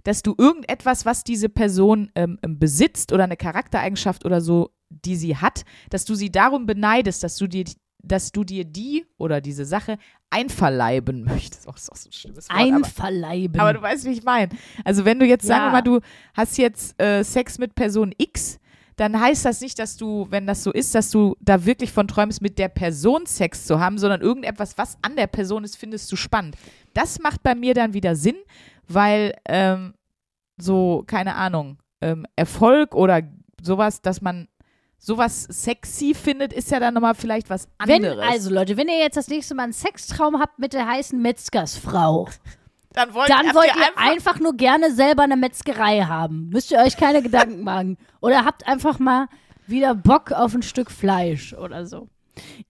dass du irgendetwas, was diese Person ähm, ähm, besitzt oder eine Charaktereigenschaft oder so, die sie hat, dass du sie darum beneidest, dass du dir, dass du dir die oder diese Sache einverleiben möchtest. Oh, ist auch so ein schlimmes Wort, aber, Einverleiben. aber du weißt, wie ich meine. Also wenn du jetzt, sagen wir Ja. mal, du hast jetzt äh, Sex mit Person X, dann heißt das nicht, dass du, wenn das so ist, dass du da wirklich von träumst, mit der Person Sex zu haben, sondern irgendetwas, was an der Person ist, findest du spannend. Das macht bei mir dann wieder Sinn, weil ähm, so, keine Ahnung, ähm, Erfolg oder sowas, dass man sowas sexy findet, ist ja dann nochmal vielleicht was wenn, anderes. also Leute, wenn ihr jetzt das nächste Mal einen Sextraum habt mit der heißen Metzgersfrau, dann wollt, dann wollt ihr ihr einfach, einfach nur gerne selber eine Metzgerei haben. Müsst ihr euch keine Gedanken machen. Oder habt einfach mal wieder Bock auf ein Stück Fleisch oder so.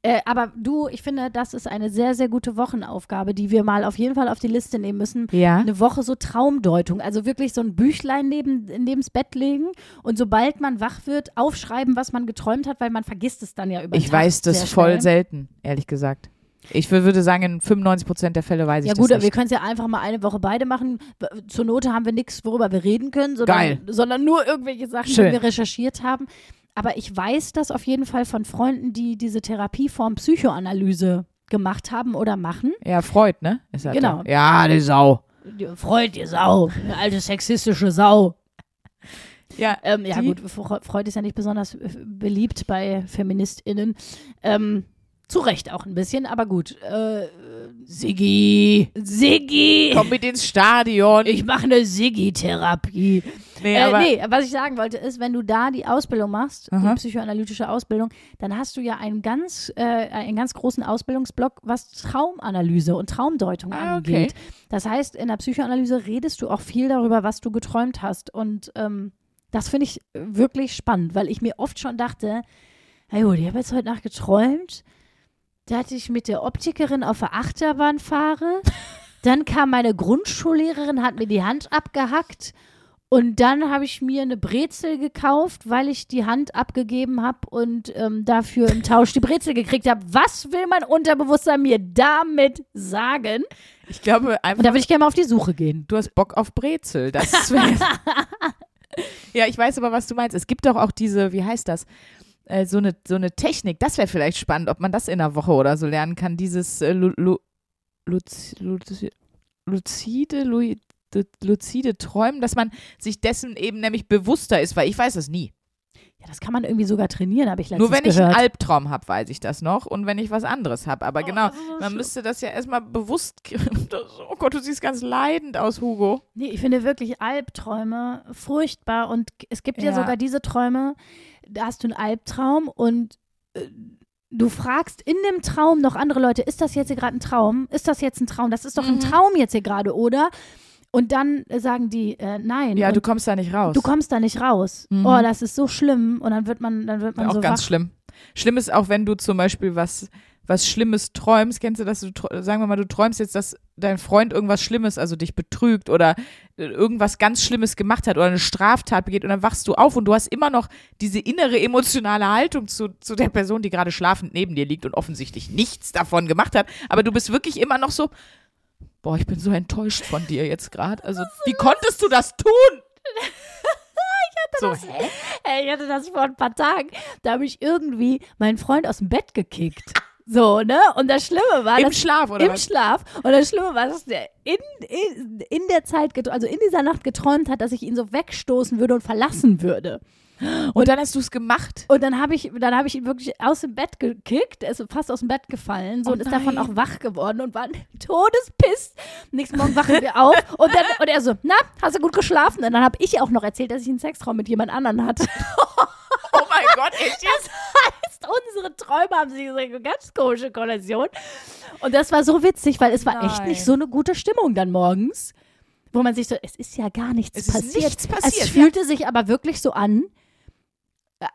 Äh, aber du, ich finde, das ist eine sehr, sehr gute Wochenaufgabe, die wir mal auf jeden Fall auf die Liste nehmen müssen. Ja. Eine Woche so Traumdeutung. Also wirklich so ein Büchlein neben, neben's Bett legen und sobald man wach wird, aufschreiben, was man geträumt hat, weil man vergisst es dann ja über Ich Tag weiß das voll schnell. selten, ehrlich gesagt. Ich wür- würde sagen, in 95 Prozent der Fälle weiß ich Ja das gut, aber wir können es ja einfach mal eine Woche beide machen. Zur Note haben wir nichts, worüber wir reden können, sondern, sondern nur irgendwelche Sachen, Schön. die wir recherchiert haben. Aber ich weiß das auf jeden Fall von Freunden, die diese Therapieform Psychoanalyse gemacht haben oder machen. Ja, Freud, ne? Ist Genau. da. Ja, die Sau. Die Freud, ihr Sau, eine alte sexistische Sau. Ja, Ähm, ja Die- gut, Fre- Freud ist ja nicht besonders äh, beliebt bei FeministInnen. Ähm, zu Recht auch ein bisschen, aber gut. Äh, Siggi. Siggi! Komm mit ins Stadion. Ich mache eine Siggi-Therapie. Nee, äh, nee, was ich sagen wollte, ist, wenn du da die Ausbildung machst, Aha. die psychoanalytische Ausbildung, dann hast du ja einen ganz, äh, einen ganz großen Ausbildungsblock, was Traumanalyse und Traumdeutung Ah, okay. angeht. Das heißt, in der Psychoanalyse redest du auch viel darüber, was du geträumt hast. Und ähm, das finde ich wirklich spannend, weil ich mir oft schon dachte, gut, ich habe jetzt heute Nacht geträumt, dass ich mit der Optikerin auf der Achterbahn fahre. Dann kam meine Grundschullehrerin, hat mir die Hand abgehackt. Und dann habe ich mir eine Brezel gekauft, weil ich die Hand abgegeben habe und ähm, dafür im Tausch die Brezel gekriegt habe. Was will mein Unterbewusstsein mir damit sagen? ich glaube einfach, Und da würde ich gerne mal auf die Suche gehen. du hast Bock auf Brezel. Das ja, ich weiß aber, was du meinst. Es gibt doch auch diese, wie heißt das? Äh, so, eine, so eine Technik. Das wäre vielleicht spannend, ob man das in einer Woche oder so lernen kann. Dieses äh, lu, lu, Luz, Luz, luzide, lu, luzide Träumen, dass man sich dessen eben nämlich bewusster ist, weil ich weiß es nie. Ja, das kann man irgendwie sogar trainieren, habe ich letztens Nur wenn ich gehört. einen Albtraum habe, weiß ich das noch. Und wenn ich was anderes habe. Aber genau, das ist so man schlimm. müsste das ja erstmal bewusst. Das- Oh Gott, du siehst ganz leidend aus, Hugo. Nee, ich finde wirklich Albträume furchtbar und es gibt ja, Ja. sogar diese Träume, da hast du einen Albtraum und äh, du fragst in dem Traum noch andere Leute, ist das jetzt hier gerade ein Traum? Ist das jetzt ein Traum? Das ist doch ein Mhm. Traum jetzt hier gerade, oder? Und dann äh, sagen die, äh, nein. Ja, du kommst da nicht raus. du kommst da nicht raus. Mhm. Oh, das ist so schlimm. Und dann wird man, dann wird man auch so ganz wach. schlimm. Schlimm ist auch, wenn du zum Beispiel was, was Schlimmes träumst. Kennst du das? Du, sagen wir mal, du träumst jetzt, dass dein Freund irgendwas Schlimmes, also dich betrügt oder äh, irgendwas ganz Schlimmes gemacht hat oder eine Straftat begeht und dann wachst du auf und du hast immer noch diese innere emotionale Haltung zu, zu der Person, die gerade schlafend neben dir liegt und offensichtlich nichts davon gemacht hat. Aber du bist wirklich immer noch so, boah, ich bin so enttäuscht von dir jetzt gerade. Also, wie konntest du das tun? so, hä? Ey, ich hatte das vor ein paar Tagen. Da habe ich irgendwie meinen Freund aus dem Bett gekickt. So, ne? Und das Schlimme war, Im dass Schlaf, oder im was? Schlaf. Und das Schlimme war, dass der in, in, in der Zeit, also in dieser Nacht geträumt hat, dass ich ihn so wegstoßen würde und verlassen würde. Und dann hast du es gemacht. Und dann habe ich, dann habe ich ihn wirklich aus dem Bett gekickt, er ist fast aus dem Bett gefallen, so Oh und ist davon nein. auch wach geworden und war todespisst. Nächsten Morgen wachen wir auf und dann und er so, na, hast du gut geschlafen? Und dann habe ich auch noch erzählt, dass ich einen Sextraum mit jemand anderen hatte. Oh mein Gott, echt jetzt? heißt, unsere Träume haben sich eine ganz komische Konnotation. Und das war so witzig, weil es war echt Nein. nicht so eine gute Stimmung dann morgens. Wo man sich so, es ist ja gar nichts Es ist passiert. nichts passiert, Es fühlte sich aber wirklich so an,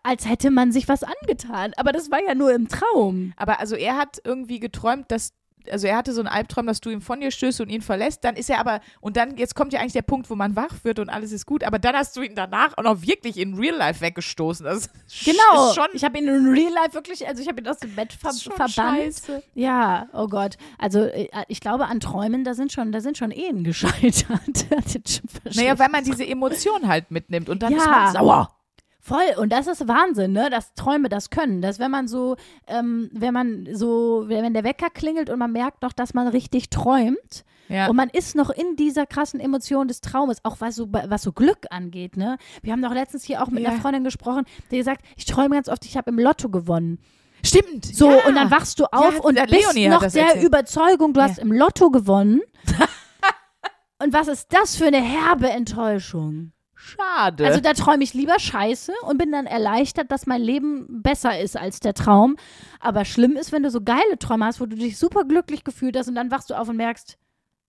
als hätte man sich was angetan. Aber das war ja nur im Traum. Aber also er hat irgendwie geträumt, dass, also er hatte so einen Albtraum, dass du ihm von dir stößt und ihn verlässt. Dann ist er aber, und dann, jetzt kommt ja eigentlich der Punkt, wo man wach wird und alles ist gut. Aber dann hast du ihn danach auch noch wirklich in Real Life weggestoßen. Das Genau. Schon, ich habe ihn in Real Life wirklich, also ich habe ihn aus dem Bett ver verbannt. scheiße. Ja, oh Gott. Also äh, ich glaube an Träumen, da sind schon, da sind schon Ehen gescheitert. Naja, weil man diese Emotion halt mitnimmt und dann Ja. ist man sauer. Voll, und das ist Wahnsinn, ne? Dass Träume das können. Dass wenn man so, ähm, wenn man so, wenn der Wecker klingelt und man merkt noch, dass man richtig träumt Ja. und man ist noch in dieser krassen Emotion des Traumes, auch was so, was so Glück angeht, ne? Wir haben doch letztens hier auch mit Ja. einer Freundin gesprochen, die gesagt, ich träume ganz oft, ich habe im Lotto gewonnen. Stimmt. So, ja. und dann wachst du auf und bist Leonie noch der erzählt. Überzeugung, du hast im Lotto gewonnen. und was ist das für eine herbe Enttäuschung? Schade. Also da träume ich lieber Scheiße und bin dann erleichtert, dass mein Leben besser ist als der Traum. Aber schlimm ist, wenn du so geile Träume hast, wo du dich super glücklich gefühlt hast und dann wachst du auf und merkst,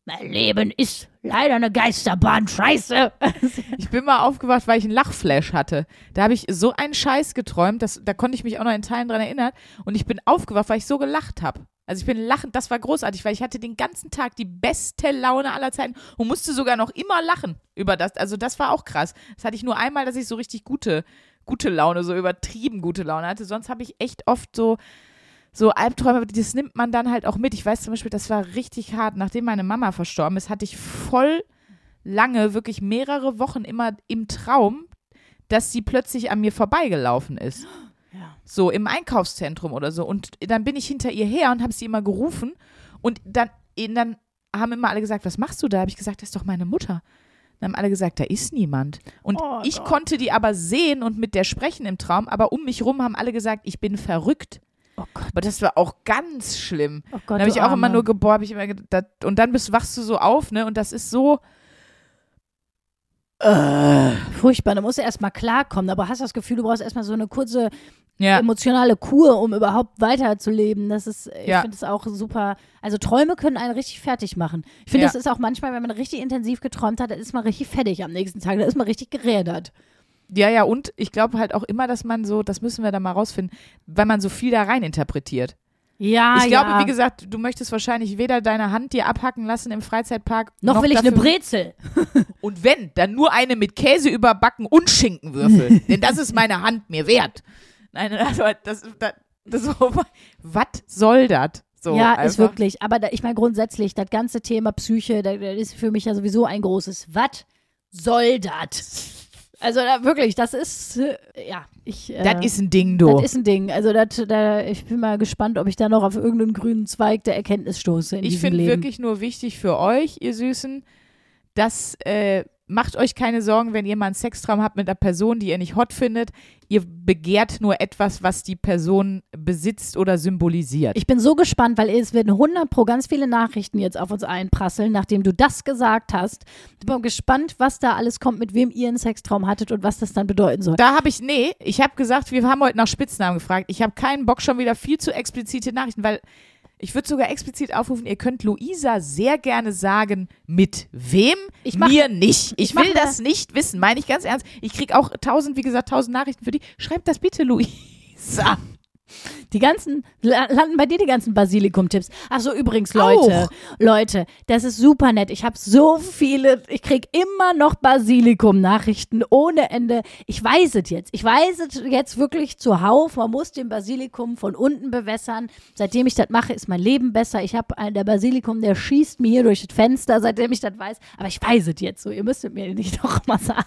mein Leben ist leider eine Geisterbahn, Scheiße. Ich bin mal aufgewacht, weil ich einen Lachflash hatte. Da habe ich so einen Scheiß geträumt, dass, da konnte ich mich auch noch in Teilen dran erinnern. Und ich bin aufgewacht, weil ich so gelacht habe. Also ich bin lachend, das war großartig, weil ich hatte den ganzen Tag die beste Laune aller Zeiten und musste sogar noch immer lachen über das. Also das war auch krass. Das hatte ich nur einmal, dass ich so richtig gute, gute Laune, so übertrieben gute Laune hatte. Sonst habe ich echt oft so, so Albträume, das nimmt man dann halt auch mit. Ich weiß zum Beispiel, das war richtig hart. Nachdem meine Mama verstorben ist, hatte ich voll lange, wirklich mehrere Wochen immer im Traum, dass sie plötzlich an mir vorbeigelaufen ist. So im Einkaufszentrum oder so. Und dann bin ich hinter ihr her und habe sie immer gerufen. Und dann, dann haben immer alle gesagt, was machst du da? Habe ich gesagt, das ist doch meine Mutter. Dann haben alle gesagt, da ist niemand. Und Oh ich Gott. konnte die aber sehen und mit der sprechen im Traum, aber um mich rum haben alle gesagt, ich bin verrückt. Oh Gott, Aber das war auch ganz schlimm. oh Gott. Dann habe ich auch immer Arme. nur geboren, habe ich immer gedacht, und dann bist, wachst du so auf, ne? Und das ist so. Äh, Furchtbar, da musst du erstmal klarkommen, aber hast das Gefühl, du brauchst erstmal so eine kurze ja, emotionale Kur, um überhaupt weiterzuleben. Das ist, ich Ja. finde es auch super. Also Träume können einen richtig fertig machen. Ich finde, Ja. das ist auch manchmal, wenn man richtig intensiv geträumt hat, dann ist man richtig fertig am nächsten Tag. Da ist man richtig gerädert. ja, ja, und ich glaube halt auch immer, dass man so, das müssen wir dann mal rausfinden, weil man so viel da rein interpretiert. Ja, ich glaube, ja. wie gesagt, du möchtest wahrscheinlich weder deine Hand dir abhacken lassen im Freizeitpark. noch, will ich eine dafür- Brezel. Und wenn, dann nur eine mit Käse überbacken und Schinkenwürfel. Denn das ist meine Hand mir wert. Nein, also das, das, das so, was soll das? So ja, einfach. ist wirklich. Aber da, ich meine, grundsätzlich, das ganze Thema Psyche, das, das ist für mich ja sowieso ein großes. Was soll das? Also da, wirklich, das ist, äh, ja, ich. Äh, Das ist ein Ding, du. Das ist ein Ding. Also das, da, ich bin mal gespannt, ob ich da noch auf irgendeinen grünen Zweig der Erkenntnis stoße Ich finde wirklich nur wichtig für euch, ihr Süßen, dass äh, macht euch keine Sorgen, wenn ihr mal einen Sextraum habt mit einer Person, die ihr nicht hot findet. Ihr begehrt nur etwas, was die Person besitzt oder symbolisiert. Ich bin so gespannt, weil es werden 100 pro ganz viele Nachrichten jetzt auf uns einprasseln, nachdem du das gesagt hast. Ich bin gespannt, was da alles kommt, mit wem ihr einen Sextraum hattet und was das dann bedeuten soll. da habe ich, nee, ich habe gesagt, wir haben heute nach Spitznamen gefragt. Ich habe keinen Bock schon wieder viel zu explizite Nachrichten, weil ich würde sogar explizit aufrufen, ihr könnt Luisa sehr gerne sagen, mit wem, Ich mach- mir nicht. Ich, ich will ne- das nicht wissen, meine ich ganz ernst. Ich kriege auch tausend, wie gesagt, tausend Nachrichten für die. Schreibt das bitte, Luisa. Die ganzen, la- landen bei dir die ganzen Basilikum-Tipps. Ach so, übrigens, Leute, Leute, das ist super nett. Ich habe so viele, ich krieg immer noch Basilikum-Nachrichten ohne Ende. Ich weiß es jetzt. Ich weiß es jetzt wirklich zuhauf. Man muss den Basilikum von unten bewässern. Seitdem ich das mache, ist mein Leben besser. Ich habe einen, der Basilikum, der schießt mir hier durch das Fenster, seitdem ich das weiß. Aber ich weiß es jetzt so. Ihr müsstet mir nicht noch mal sagen.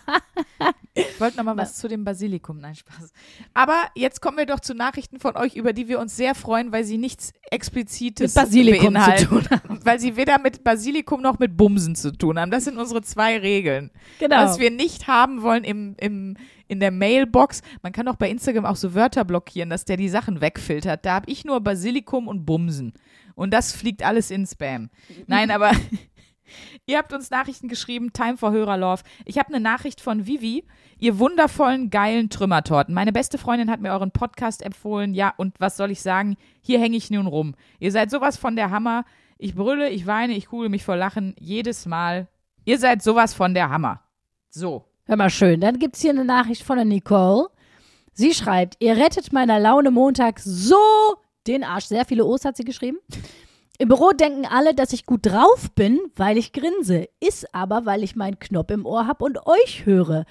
Ich wollte noch mal was zu dem Basilikum. Nein, Spaß. Aber jetzt kommen wir doch zu Nachrichten von euch, über die wir uns sehr freuen, weil sie nichts Explizites Mit Basilikum zu beinhalten. tun Weil sie weder mit Basilikum noch mit Bumsen zu tun haben. Das sind unsere zwei Regeln. Genau. Was wir nicht haben wollen im, im, in der Mailbox. Man kann auch bei Instagram auch so Wörter blockieren, dass der die Sachen wegfiltert. Da habe ich nur Basilikum und Bumsen. Und das fliegt alles in Spam. Nein, aber ihr habt uns Nachrichten geschrieben, Time for Hörerlove. Ich habe eine Nachricht von Vivi, ihr wundervollen, geilen Trümmertorten. Meine beste Freundin hat mir euren Podcast empfohlen. Ja, und was soll ich sagen? Hier hänge ich nun rum. Ihr seid sowas von der Hammer. Ich brülle, ich weine, ich kugel mich vor Lachen. Jedes Mal. Ihr seid sowas von der Hammer. So. Hör mal schön. Dann gibt es hier eine Nachricht von der Nicole. Sie schreibt, ihr rettet meiner Laune Montag so den Arsch. Sehr viele O's hat sie geschrieben. Im Büro denken alle, dass ich gut drauf bin, weil ich grinse. Ist aber, weil ich meinen Knopf im Ohr habe und euch höre.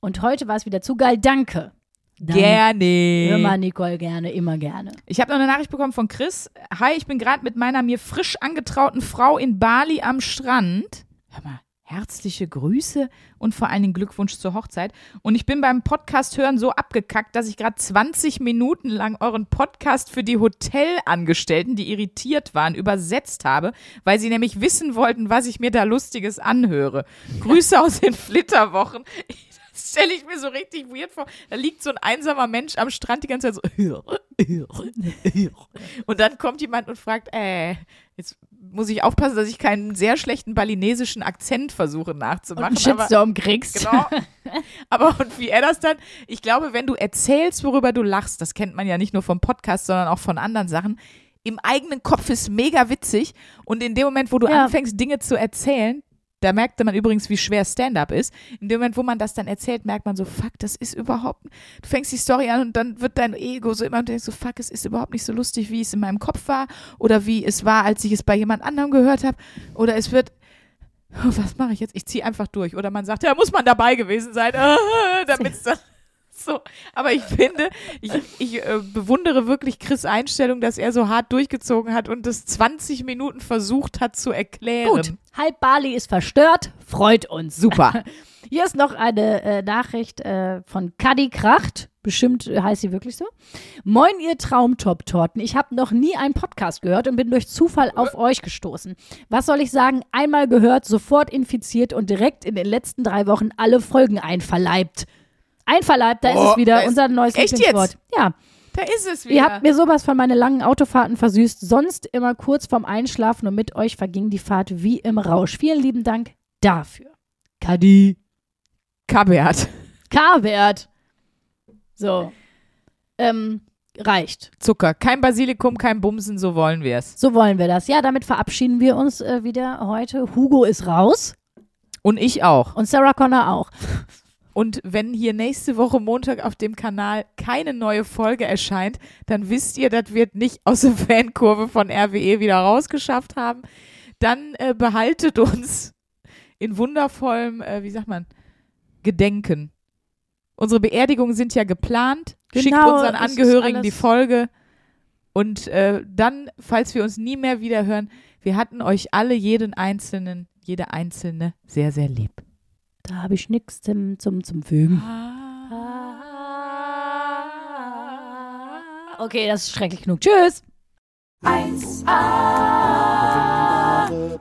Und heute war es wieder zu geil. Danke. Danke. Gerne. Immer, Nicole, gerne, immer gerne. Ich habe noch eine Nachricht bekommen von Chris. Hi, ich bin gerade mit meiner mir frisch angetrauten Frau in Bali am Strand. Hör mal, herzliche Grüße und vor allen Dingen Glückwunsch zur Hochzeit. Und ich bin beim Podcast hören so abgekackt, dass ich gerade 20 Minuten lang euren Podcast für die Hotelangestellten, die irritiert waren, übersetzt habe, weil sie nämlich wissen wollten, was ich mir da Lustiges anhöre. Grüße aus den Flitterwochen. Das stelle ich mir so richtig weird vor. Da liegt so ein einsamer Mensch am Strand die ganze Zeit so. Und dann kommt jemand und fragt, äh, jetzt muss ich aufpassen, dass ich keinen sehr schlechten balinesischen Akzent versuche Und nachzumachen. einen Shitstorm kriegst. Genau. Aber und wie er das dann, ich glaube, wenn du erzählst, worüber du lachst, das kennt man ja nicht nur vom Podcast, sondern auch von anderen Sachen, im eigenen Kopf ist mega witzig und in dem Moment, wo du Ja. anfängst, Dinge zu erzählen, da merkte man übrigens, wie schwer Stand-up ist. In dem Moment, wo man das dann erzählt, merkt man so, fuck, das ist überhaupt, du fängst die Story an und dann wird dein Ego so immer und denkst so, fuck, es ist überhaupt nicht so lustig, wie es in meinem Kopf war oder wie es war, als ich es bei jemand anderem gehört habe oder es wird, was mache ich jetzt? Ich ziehe einfach durch. Oder man sagt, ja, muss man dabei gewesen sein, damit es so. Aber ich finde, ich, ich äh, bewundere wirklich Chris Einstellung, dass er so hart durchgezogen hat und das 20 Minuten versucht hat zu erklären. Gut, halb Bali ist verstört, freut uns. Super. Hier ist noch eine äh, Nachricht äh, von Kadi Kracht. Bestimmt äh, heißt sie wirklich so. Moin, ihr Traumtop-Torten. Ich habe noch nie einen Podcast gehört und bin durch Zufall auf euch gestoßen. Was soll ich sagen? Einmal gehört, sofort infiziert und direkt in den letzten drei Wochen alle Folgen einverleibt. Einverleibt, da ist Oh, es wieder, ist- unser neues Echt Lieblingswort. Ja, Da ist es wieder. ihr habt mir sowas von meine langen Autofahrten versüßt. Sonst immer kurz vorm Einschlafen und mit euch verging die Fahrt wie im Rausch. Vielen lieben Dank dafür. Kadi. Kabert. K-Wert. So. Ähm, reicht. Zucker. Kein Basilikum, kein Bumsen, so wollen wir es. So wollen wir das. Ja, damit verabschieden wir uns äh, wieder heute. Hugo ist raus Und ich auch. und Sarah Connor auch. Und wenn hier nächste Woche Montag auf dem Kanal keine neue Folge erscheint, dann wisst ihr, das wird nicht aus der Fankurve von RWE wieder rausgeschafft haben. Dann äh, behaltet uns in wundervollem, äh, wie sagt man, Gedenken. Unsere Beerdigungen sind ja geplant. Schickt Genau, unseren es ist Angehörigen die Folge. Und äh, dann, falls wir uns nie mehr wieder hören, wir hatten euch alle, jeden Einzelnen, jede Einzelne sehr, sehr lieb. Da habe ich nichts zum, zum, zum Fügen. Ah. Okay, das ist schrecklich genug. Tschüss. 1a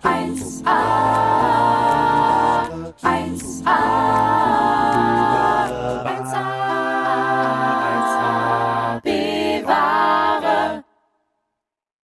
1a 1a